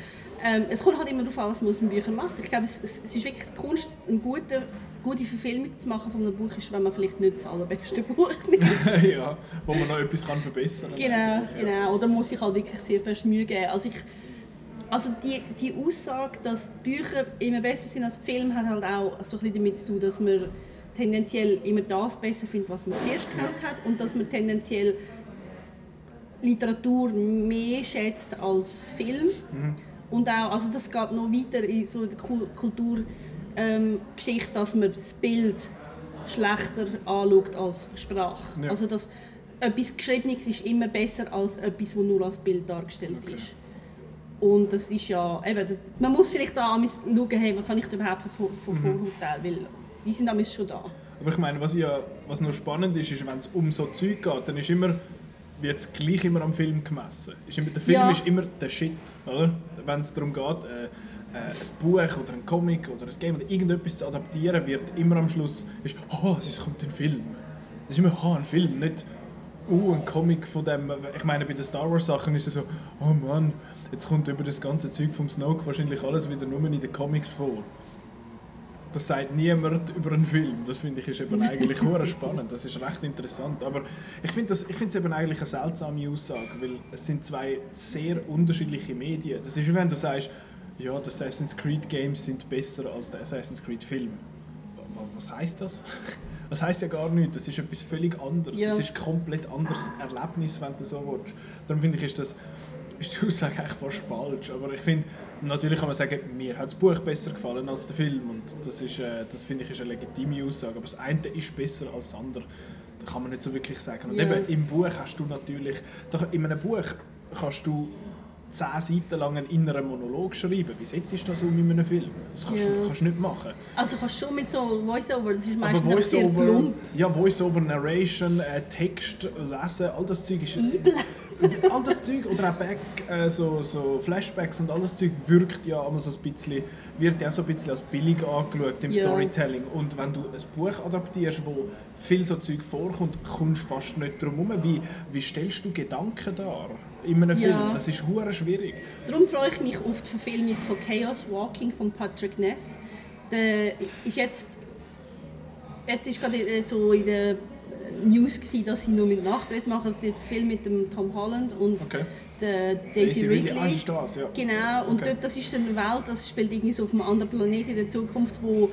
Speaker 2: Ähm, es kommt halt immer darauf an, was man aus den Büchern macht. Ich glaube, es, es, es ist wirklich die Kunst, eine gute, gute Verfilmung zu machen von einem Buch, ist, wenn man vielleicht nicht das allerbeste Buch nimmt.
Speaker 1: ja, wo man noch etwas kann verbessern kann.
Speaker 2: Genau,
Speaker 1: eigentlich, ja.
Speaker 2: genau. Oder muss ich halt wirklich sehr fest Mühe geben. Also, ich, also die, die Aussage, dass Bücher immer besser sind als Film, hat halt auch so ein bisschen damit zu tun, dass man tendenziell immer das besser findet, was man zuerst kennt hat und dass man tendenziell Literatur mehr schätzt als Film. Und auch, also das geht noch weiter in so der Kul- Kulturgeschichte, ähm, dass man das Bild schlechter anschaut als Sprache.
Speaker 1: Ja.
Speaker 2: Also dass etwas Geschriebenes ist immer besser als etwas, das nur als Bild dargestellt
Speaker 1: Okay.
Speaker 2: ist. Und das ist ja, eben, das, man muss vielleicht da schauen, hey, was habe ich überhaupt für, Vor- für Vorurteile, weil die sind damals schon da.
Speaker 1: Aber ich meine, was, ja, was noch spannend ist, ist, wenn es um so Zeug geht, dann ist immer, wird es gleich immer am Film gemessen. Ist immer, der Film
Speaker 2: Ja.
Speaker 1: ist immer der Shit, oder? Wenn es darum geht, äh, äh, ein Buch oder ein Comic oder ein Game oder irgendetwas zu adaptieren, wird immer am Schluss, ist, oh, es kommt ein Film. Es ist immer, oh, ein Film, nicht, oh, ein Comic von dem, ich meine, bei den Star Wars Sachen ist es so, oh Mann, jetzt kommt über das ganze Zeug vom Snoke wahrscheinlich alles wieder nur in den Comics vor. Das sagt niemand über einen Film. Das finde ich ist eben eigentlich spannend. Das ist recht interessant. Aber ich finde das- ich finde es eben eigentlich eine seltsame Aussage, weil es sind zwei sehr unterschiedliche Medien. Das ist wie wenn du sagst, ja, die Assassin's Creed Games sind besser als der Assassin's Creed Film. Wa- wa- Was heißt das? Das heißt ja gar nichts. Das ist etwas völlig anderes.
Speaker 2: Ja.
Speaker 1: Es ist ein komplett anderes Erlebnis, wenn du so willst. Darum finde ich, ist das ist die Aussage eigentlich fast falsch. Aber ich finde, natürlich kann man sagen, mir hat das Buch besser gefallen als der Film. Und das, ist, äh, das finde ich ist eine legitime Aussage. Aber das eine ist besser als das andere. Das kann man nicht so wirklich sagen. Und
Speaker 2: Ja.
Speaker 1: eben, im Buch hast du natürlich, in einem Buch kannst du zehn Seiten lang einen inneren Monolog schreiben. Wie setzt du das um in einem Film? Das kannst, du, kannst du nicht machen.
Speaker 2: Also kannst du schon mit so Voice-Over, das ist
Speaker 1: Aber
Speaker 2: meistens einfach sehr
Speaker 1: Voice-Over,
Speaker 2: plump
Speaker 1: ja, Voice-Over, Narration, äh, Text lesen, all das Zeug ist...
Speaker 2: einblenden.
Speaker 1: All das Zeug oder auch Back, äh, so, so Flashbacks und all das Zeug wirkt ja immer so ein bisschen, wird ja so ein bisschen als billig angeschaut im
Speaker 2: Ja.
Speaker 1: Storytelling. Und wenn du ein Buch adaptierst, wo viel so Zeug vorkommt, kommst du fast nicht drum herum. Wie, wie stellst du Gedanken dar in einem
Speaker 2: Ja.
Speaker 1: Film? Das ist hure schwierig.
Speaker 2: Darum freue ich mich auf die Verfilmung von Chaos Walking von Patrick Ness. Der ist jetzt, jetzt ist gerade äh, so in der News gewesen, dass sie nur mit Nachdress machen. Es wird viel mit dem Tom Holland und
Speaker 1: Okay.
Speaker 2: der Daisy Ridley.
Speaker 1: Ah, ist das, ja.
Speaker 2: Genau, und
Speaker 1: Okay.
Speaker 2: dort, das ist eine Welt, das spielt irgendwie so auf einem anderen Planeten in der Zukunft, wo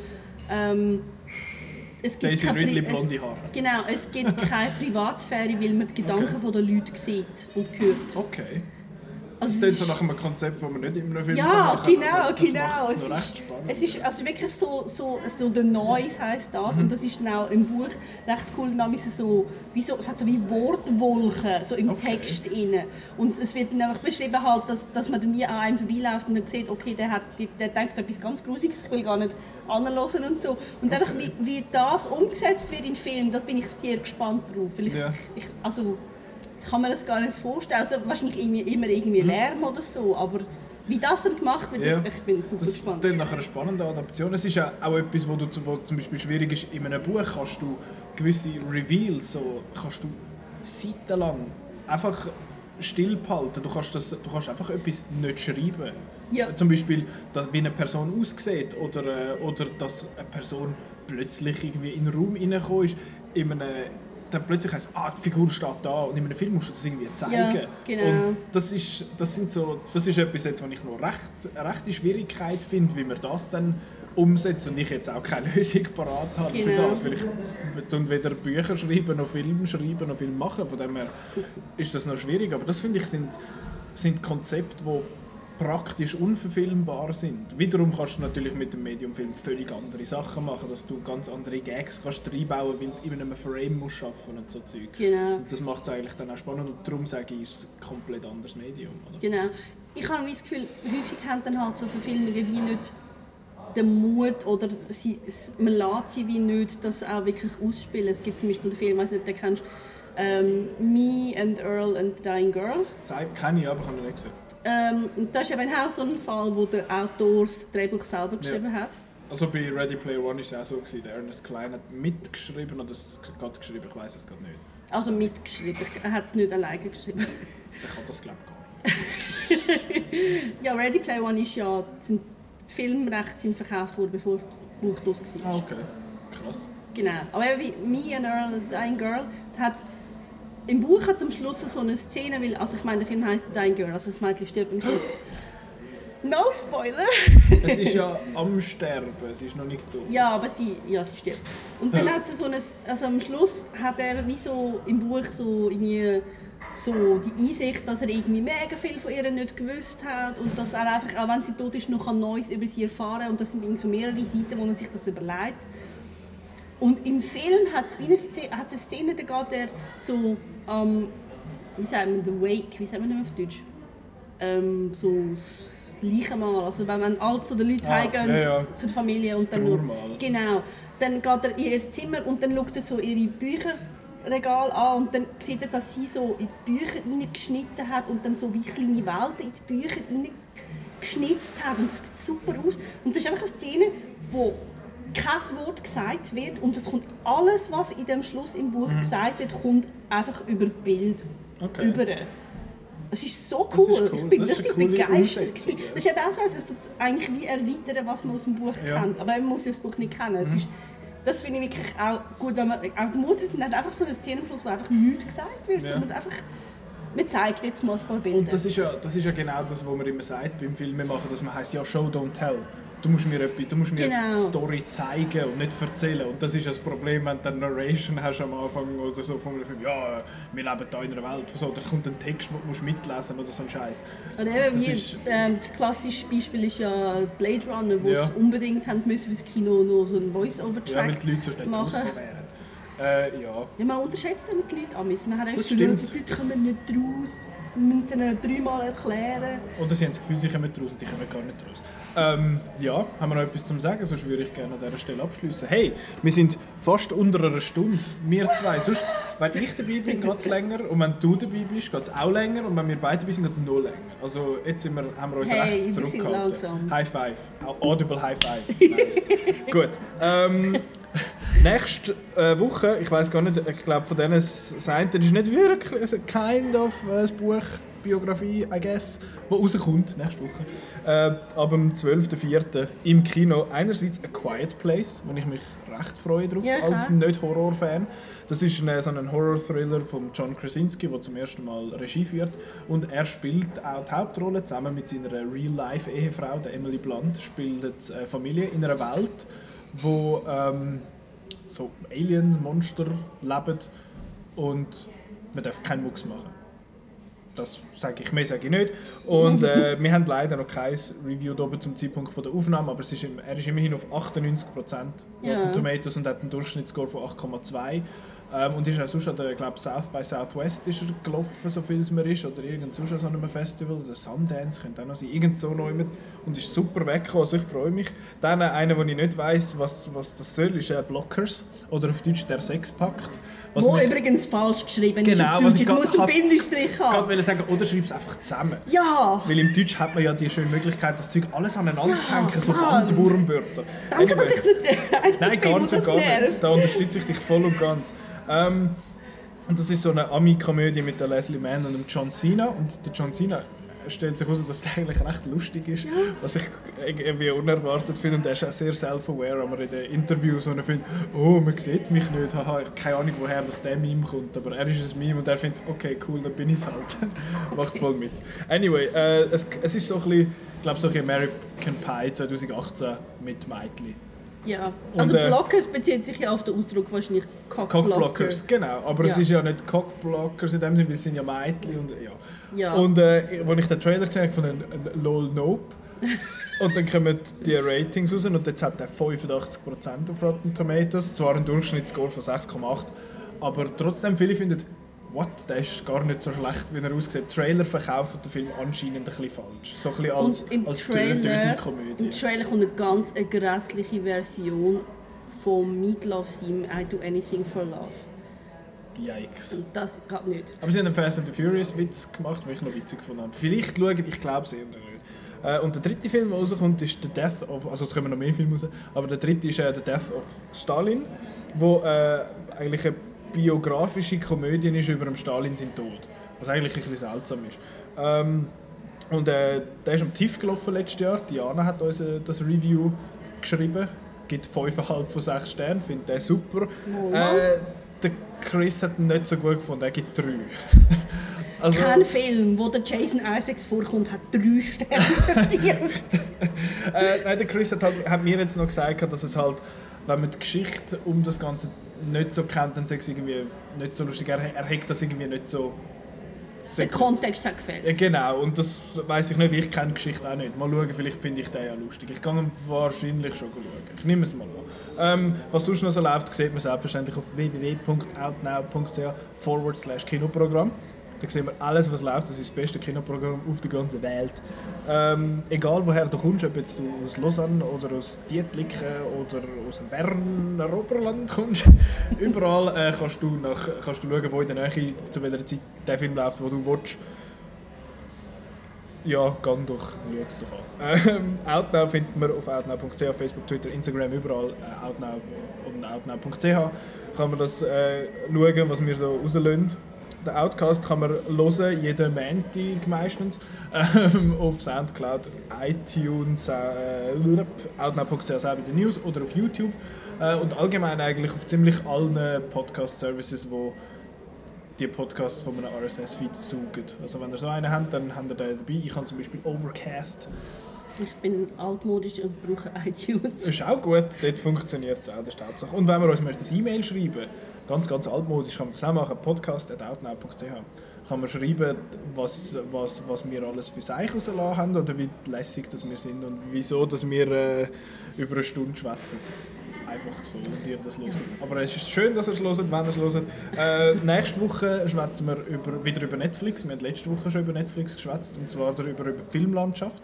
Speaker 2: ähm, es gibt
Speaker 1: Daisy
Speaker 2: keine Pri-
Speaker 1: Ridley
Speaker 2: es-
Speaker 1: blonde Haare.
Speaker 2: Genau, es gibt keine Privatsphäre, weil man die Gedanken
Speaker 1: Okay.
Speaker 2: der Leute sieht und hört.
Speaker 1: Okay.
Speaker 2: Also
Speaker 1: Das
Speaker 2: es
Speaker 1: klingt so
Speaker 2: ist-
Speaker 1: nach einem Konzept, das man nicht in einem Film
Speaker 2: Ja,
Speaker 1: machen
Speaker 2: genau,
Speaker 1: das
Speaker 2: genau.
Speaker 1: macht's
Speaker 2: Es
Speaker 1: recht
Speaker 2: ist,
Speaker 1: spannend.
Speaker 2: es ist also wirklich so, so, so The Noise heisst das
Speaker 1: Mhm.
Speaker 2: und das ist dann auch im Buch recht cool. Dann ist es so, wie so, es hat so wie Wortwolken so im
Speaker 1: Okay.
Speaker 2: Text inne und es wird dann einfach beschrieben halt, dass, dass man dann wie an einem vorbeiläuft und dann sieht, okay, der hat, der, der denkt etwas ganz Grusiges, ich will gar nicht anhören und so. Und einfach wie, wie das umgesetzt wird im Film, da bin ich sehr gespannt drauf. Weil ich,
Speaker 1: Ja.
Speaker 2: ich, also kann mir das gar nicht vorstellen. Also wahrscheinlich irgendwie, immer irgendwie Lärm oder so, aber wie das dann gemacht wird,
Speaker 1: Mhm. Ja.
Speaker 2: das, ich bin super
Speaker 1: Das
Speaker 2: gespannt.
Speaker 1: klingt nach einer spannenden Adaption. Es ist ja auch etwas, wo, du, wo zum Beispiel schwierig ist. In einem Buch kannst du gewisse Reveals, so, kannst du seitenlang einfach still behalten. Du kannst, das, du kannst einfach etwas nicht schreiben.
Speaker 2: Ja.
Speaker 1: Zum Beispiel, dass, wie eine Person aussieht oder, äh, oder dass eine Person plötzlich irgendwie in den Raum reingekommen ist. In einem, dann plötzlich heisst ah, die Figur steht da und in einem Film musst du das irgendwie zeigen.
Speaker 2: Ja, genau.
Speaker 1: Und das ist, das sind so, das ist etwas, jetzt, was ich noch recht, recht die Schwierigkeit finde, wie man das dann umsetzt und ich jetzt auch keine Lösung parat habe für
Speaker 2: Genau.
Speaker 1: das. Weil ich tun weder Bücher schreiben, noch Filme schreiben, noch Film machen. Von dem her ist das noch schwierig. Aber das finde ich sind, sind Konzepte, die praktisch unverfilmbar sind. Wiederum kannst du natürlich mit dem Mediumfilm völlig andere Sachen machen, dass du ganz andere Gags kannst reinbauen, weil du in einem Frame musst arbeiten und so Zeug.
Speaker 2: Genau.
Speaker 1: Und das macht es eigentlich dann auch spannend und darum sage ich, es ist ein komplett anderes Medium. Oder?
Speaker 2: Genau. Ich habe das Gefühl, häufig haben dann halt so Verfilmungen wie nicht den Mut oder sie, es- man lässt sie wie nicht das auch wirklich ausspielen. Es gibt zum Beispiel den Film, ich weiß nicht, ob du den kennst, ähm, Me and Earl and the Dying Girl.
Speaker 1: Kenne ich, aber ich habe ihn nicht gesehen.
Speaker 2: Ähm, und das ist eben auch so ein Fall, wo der Autor das Drehbuch selber geschrieben hat.
Speaker 1: Also bei Ready Player One war es auch so, gewesen, der Ernest Klein hat mitgeschrieben oder es gerade geschrieben, ich weiß es gerade nicht.
Speaker 2: Also mitgeschrieben. Er hat es nicht alleine geschrieben.
Speaker 1: Ich kann das glaube ich gar nicht.
Speaker 2: Ja, Ready Player One ist ja, sind die Filmrechte sind verkauft worden, bevor das Buch los war.
Speaker 1: Ah, okay. Krass.
Speaker 2: Genau. Aber wie Me and Earl Dying Girl hat im Buch hat am Schluss so eine Szene, weil, also ich meine, der Film heißt Dying Girl, also das Mädchen stirbt am Schluss. No Spoiler!
Speaker 1: Es ist ja am Sterben, es ist noch nicht tot.
Speaker 2: ja, aber sie, ja, sie stirbt. Und dann hat sie so eine, also am Schluss hat er wie so im Buch so irgendwie so die Einsicht, dass er irgendwie mega viel von ihr nicht gewusst hat und dass er einfach, auch wenn sie tot ist, noch Neues über sie erfahren und das sind irgendwie so mehrere Seiten, wo er sich das überlegt. Und im Film hat es eine Szene, hat's eine Szene, da geht er so am, wie sagt man, the wake, wie sagt man das auf Deutsch? Ähm, so das Leichenmahl, also wenn man alt zu den Leuten
Speaker 1: Ah,
Speaker 2: heimgehen,
Speaker 1: ja, ja.
Speaker 2: zu der Familie und
Speaker 1: Das
Speaker 2: dann nur, genau, dann geht er in ihr Zimmer und dann schaut er so ihre Bücherregal an und dann sieht er, dass sie so in die Bücher reingeschnitten hat und dann so wie kleine Welten in die Bücher reingeschnitzt hat und das sieht super aus und das ist einfach eine Szene, wo kein Wort gesagt wird und es kommt alles, was in dem Schluss im Buch gesagt wird, kommt einfach über Bild
Speaker 1: Mhm. Okay.
Speaker 2: über. Es ist so
Speaker 1: Das
Speaker 2: cool.
Speaker 1: ist cool.
Speaker 2: Ich bin
Speaker 1: Das
Speaker 2: richtig begeistert.
Speaker 1: Umsetzung.
Speaker 2: Das ist eben auch so, es tut eigentlich wie erweitern, was man aus dem Buch
Speaker 1: Ja.
Speaker 2: kennt. Aber man muss das Buch nicht kennen.
Speaker 1: Mhm.
Speaker 2: ist, das finde ich wirklich auch gut, wenn man auch den Mut hat und hat einfach so eine Szene am Schluss, wo einfach nichts gesagt wird,
Speaker 1: Ja.
Speaker 2: sondern einfach, man zeigt jetzt mal ein paar Bilder.
Speaker 1: Und das ist, ja, das ist ja genau das, was man immer sagt beim Film machen, dass man heißt ja Show, don't tell. Du musst mir, etwas, du musst mir
Speaker 2: Genau.
Speaker 1: eine Story zeigen und nicht erzählen. Und das ist das Problem, wenn du eine Narration hast am Anfang oder so von einem Film, ja, wir leben hier in einer Welt, so, da kommt ein Text, den du musst mitlesen oder so ein Scheiß.
Speaker 2: Eben,
Speaker 1: Das ist-
Speaker 2: ähm, das klassische Beispiel ist ja Blade Runner, wo
Speaker 1: Ja.
Speaker 2: es unbedingt haben müssen fürs Kino noch so einen
Speaker 1: Ja, weil
Speaker 2: Voice-Over-Track
Speaker 1: die Leute so schnell
Speaker 2: machen.
Speaker 1: Äh, ja.
Speaker 2: Ja, man unterschätzt damit die Leute amis. Man hat
Speaker 1: Das
Speaker 2: gesagt, die Leute kommen nicht raus. Wir müssen ihnen dreimal erklären.
Speaker 1: Oder sie haben das Gefühl, sie kommen raus und sie kommen gar nicht raus. Ähm, ja, haben wir noch etwas zum Sagen? Sonst würde ich gerne an dieser Stelle abschließen. Hey, wir sind fast unter einer Stunde. Wir zwei. Sonst, wenn ich dabei bin, geht es länger. Und wenn du dabei bist, geht es auch länger. Und wenn wir beide dabei sind, geht es noch länger. Also jetzt sind wir, haben wir uns
Speaker 2: Hey,
Speaker 1: recht
Speaker 2: wir sind
Speaker 1: zurückgehalten.
Speaker 2: langsam.
Speaker 1: High Five. Au- Audible High Five. Nice. Gut. Ähm, nächste äh, Woche, ich weiß gar nicht, ich glaube von denen sein, das ist nicht wirklich ein kind of äh, Buch, Biografie, I guess, wo rauskommt nächste Woche. Äh, ab dem 12.04. im Kino. Einerseits A Quiet Place, wo ich mich recht freue drauf,
Speaker 2: Ja,
Speaker 1: als. Nicht-Horror-Fan. Das ist ein, so ein Horror-Thriller von John Krasinski, der zum ersten Mal Regie führt. Und er spielt auch die Hauptrolle zusammen mit seiner Real-Life-Ehefrau, der Emily Blunt, spielt eine Familie in einer Welt, wo ähm, so Aliens, Monster leben und man darf keinen Mucks machen. Das sage ich, mehr sage ich nicht. Und äh, wir haben leider noch kein Review oben zum Zeitpunkt von der Aufnahme, aber es ist, er ist immerhin auf 98% Rotten
Speaker 2: Ja.
Speaker 1: Tomatoes und hat einen Durchschnittsscore von 8,2. Ähm, und ist auch sonst an der, glaub, South by Southwest ist er gelaufen, so viel es mir ist, oder irgend sonst an so einem Festival, oder Sundance könnte auch noch sein, irgend so noch jemand. Und ist super weggekommen, also ich freue mich. Dann äh, einer, wo ich nicht weiss, was, was das soll, ist äh, Blockers, oder auf Deutsch der Sexpakt. Was
Speaker 2: Wo
Speaker 1: mich-
Speaker 2: übrigens falsch geschrieben
Speaker 1: Genau,
Speaker 2: ist
Speaker 1: ich
Speaker 2: Deutsch.
Speaker 1: Grad
Speaker 2: muss einen Bindestrich
Speaker 1: Ich
Speaker 2: haben.
Speaker 1: wollte sagen, oder schreib es einfach zusammen.
Speaker 2: Ja!
Speaker 1: Weil im Deutsch hat man ja die schöne Möglichkeit, das Zeug alles aneinander
Speaker 2: Ja,
Speaker 1: zu hängen, so. Bandwurmwörter.
Speaker 2: Danke, dass
Speaker 1: Anyway.
Speaker 2: ich nicht
Speaker 1: Nein, nicht,
Speaker 2: das
Speaker 1: gar nicht. Da unterstütze ich dich voll und ganz. Ähm, und das ist so eine Ami-Komödie mit der Leslie Mann und dem John Cena. Und der John Cena stellt sich heraus, dass der eigentlich recht lustig ist, was ich irgendwie unerwartet finde. Und er ist auch sehr self-aware, aber in den Interviews, wo er findet, oh, man sieht mich nicht, haha, ich habe keine Ahnung, woher das der Meme kommt, aber er ist ein Meme und er findet, okay, cool, dann bin ich es halt. Macht voll mit. Anyway, äh, es, es ist so ein bisschen, ich glaube, so ein bisschen American Pie 2018 mit Meitli.
Speaker 2: Ja.
Speaker 1: Und,
Speaker 2: Also
Speaker 1: äh,
Speaker 2: Blockers bezieht sich ja auf den Ausdruck wahrscheinlich Cockblocker.
Speaker 1: Cockblockers, genau. Aber es
Speaker 2: Ja.
Speaker 1: ist ja nicht Cockblockers in dem Sinne, weil es sind ja Mädchen und ja.
Speaker 2: Ja.
Speaker 1: Und äh, als ich den Trailer gesehen habe, von einem LOL Nope. und dann kommen die Ratings raus und jetzt hat er 85% auf Rotten Tomatoes, zwar ein Durchschnittsscore von 6,8, aber trotzdem viele finden, what, der ist gar nicht so schlecht, wie er aussieht. Trailer verkaufen den Film anscheinend ein bisschen falsch. So ein bisschen als,
Speaker 2: Und im
Speaker 1: als
Speaker 2: Trailer,
Speaker 1: Dödel-Komödie.
Speaker 2: im Trailer kommt eine ganz eine grässliche Version von Meatloaf Sim I Do Anything for Love.
Speaker 1: Yikes.
Speaker 2: Und das geht nicht.
Speaker 1: Aber sie haben einen Fast and the Furious Witz gemacht, den ich noch witzig gefunden habe. Vielleicht schauen, ich glaube es eher nicht. Äh, und der dritte Film, der rauskommt, ist The Death of, also es kommen noch mehr Filme raus, aber der dritte ist äh, The Death of Stalin, wo äh, eigentlich eine biografische Komödie ist über den Stalin seinen Tod, was eigentlich ein bisschen seltsam ist. Ähm, und äh, der ist am TIFF gelaufen letztes Jahr, Diana hat uns äh, das Review geschrieben, gibt 5,5 von 6 Sternen, findet den super. Äh, der Chris hat ihn nicht so gut gefunden, er gibt 3. also,
Speaker 2: Kein Film, wo der Jason Isaacs vorkommt, hat drei Sterne verdient.
Speaker 1: Äh, nein, der Chris hat, halt, hat mir jetzt noch gesagt, dass es halt, wenn man die Geschichte um das Ganze nicht so kennt, dann sagt es irgendwie nicht so lustig. Er, er hat das irgendwie nicht so.
Speaker 2: Der Kontext hat gefällt.
Speaker 1: Ja, genau, und das weiß ich nicht, ich kenne die Geschichte auch nicht. Mal schauen, vielleicht finde ich den ja lustig. Ich kann ihn wahrscheinlich schon schauen. Ich nehme es mal an. Ähm, was sonst noch so läuft, sieht man selbstverständlich auf www.outnow.ch forward slash Kinoprogramm. Da sehen wir alles, was läuft. Das ist das beste Kinoprogramm auf der ganzen Welt. Ähm, egal woher du kommst, ob jetzt du aus Lausanne oder aus Dietliken oder aus dem Berner Oberland kommst, überall äh, kannst, du nach, kannst du schauen, wo in der Nähe zu welcher Zeit der Film läuft, wo du willst. Ja, gang doch, schau es doch an. Ähm, Outnow findet man auf outnow.ch, Facebook, Twitter, Instagram, überall. Äh, Outnow und outnow.ch kann man das äh, schauen, was wir so rauslösen. Den Outcast kann man hören, jeden Montag meistens, ähm, auf Soundcloud, iTunes, äh, outnow.ch selber die News oder auf YouTube äh, und allgemein eigentlich auf ziemlich allen Podcast-Services, wo die Podcasts von einem RSS-Feed saugen. Also wenn ihr so einen habt, dann habt ihr den dabei. Ich habe zum Beispiel Overcast.
Speaker 2: Ich bin altmodisch und brauche iTunes.
Speaker 1: Ist auch gut, dort funktioniert es auch, das ist die Hauptsache. Und wenn wir uns möchten, ein E-Mail schreiben, ganz, ganz altmodisch, kann man das auch machen, podcast.outnow.ch kann man schreiben, was, was, was wir alles für sich rausgelassen haben oder wie lässig dass wir sind und wieso dass wir äh, über eine Stunde schwätzen. Einfach so, und ihr das hört. Aber es ist schön, dass ihr es hört, wenn ihr es hört. Äh, nächste Woche schwätzen wir über, wieder über Netflix. Wir haben letzte Woche schon über Netflix geschwätzt, und zwar darüber, über die Filmlandschaft.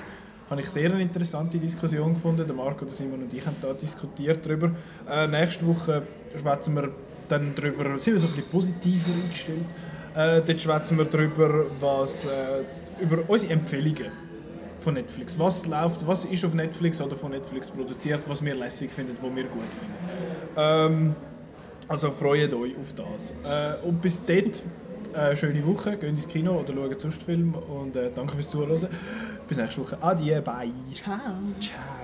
Speaker 1: Habe ich sehr eine interessante Diskussion gefunden. Marco, Simon und ich haben da diskutiert darüber. Äh, nächste Woche schwätzen wir dann darüber, sind wir so ein bisschen positiver eingestellt. Äh, dort schwätzen wir darüber, was, äh, über unsere Empfehlungen von Netflix. Was läuft, was ist auf Netflix oder von Netflix produziert, was wir lässig finden, was wir gut finden. Ähm, also freut euch auf das. Äh, und bis dort, äh, schöne Woche, geht ins Kino oder schaut sonst Film und äh, danke fürs Zuhören. Bis nächste Woche. Adieu, bye.
Speaker 2: Ciao.
Speaker 1: Ciao.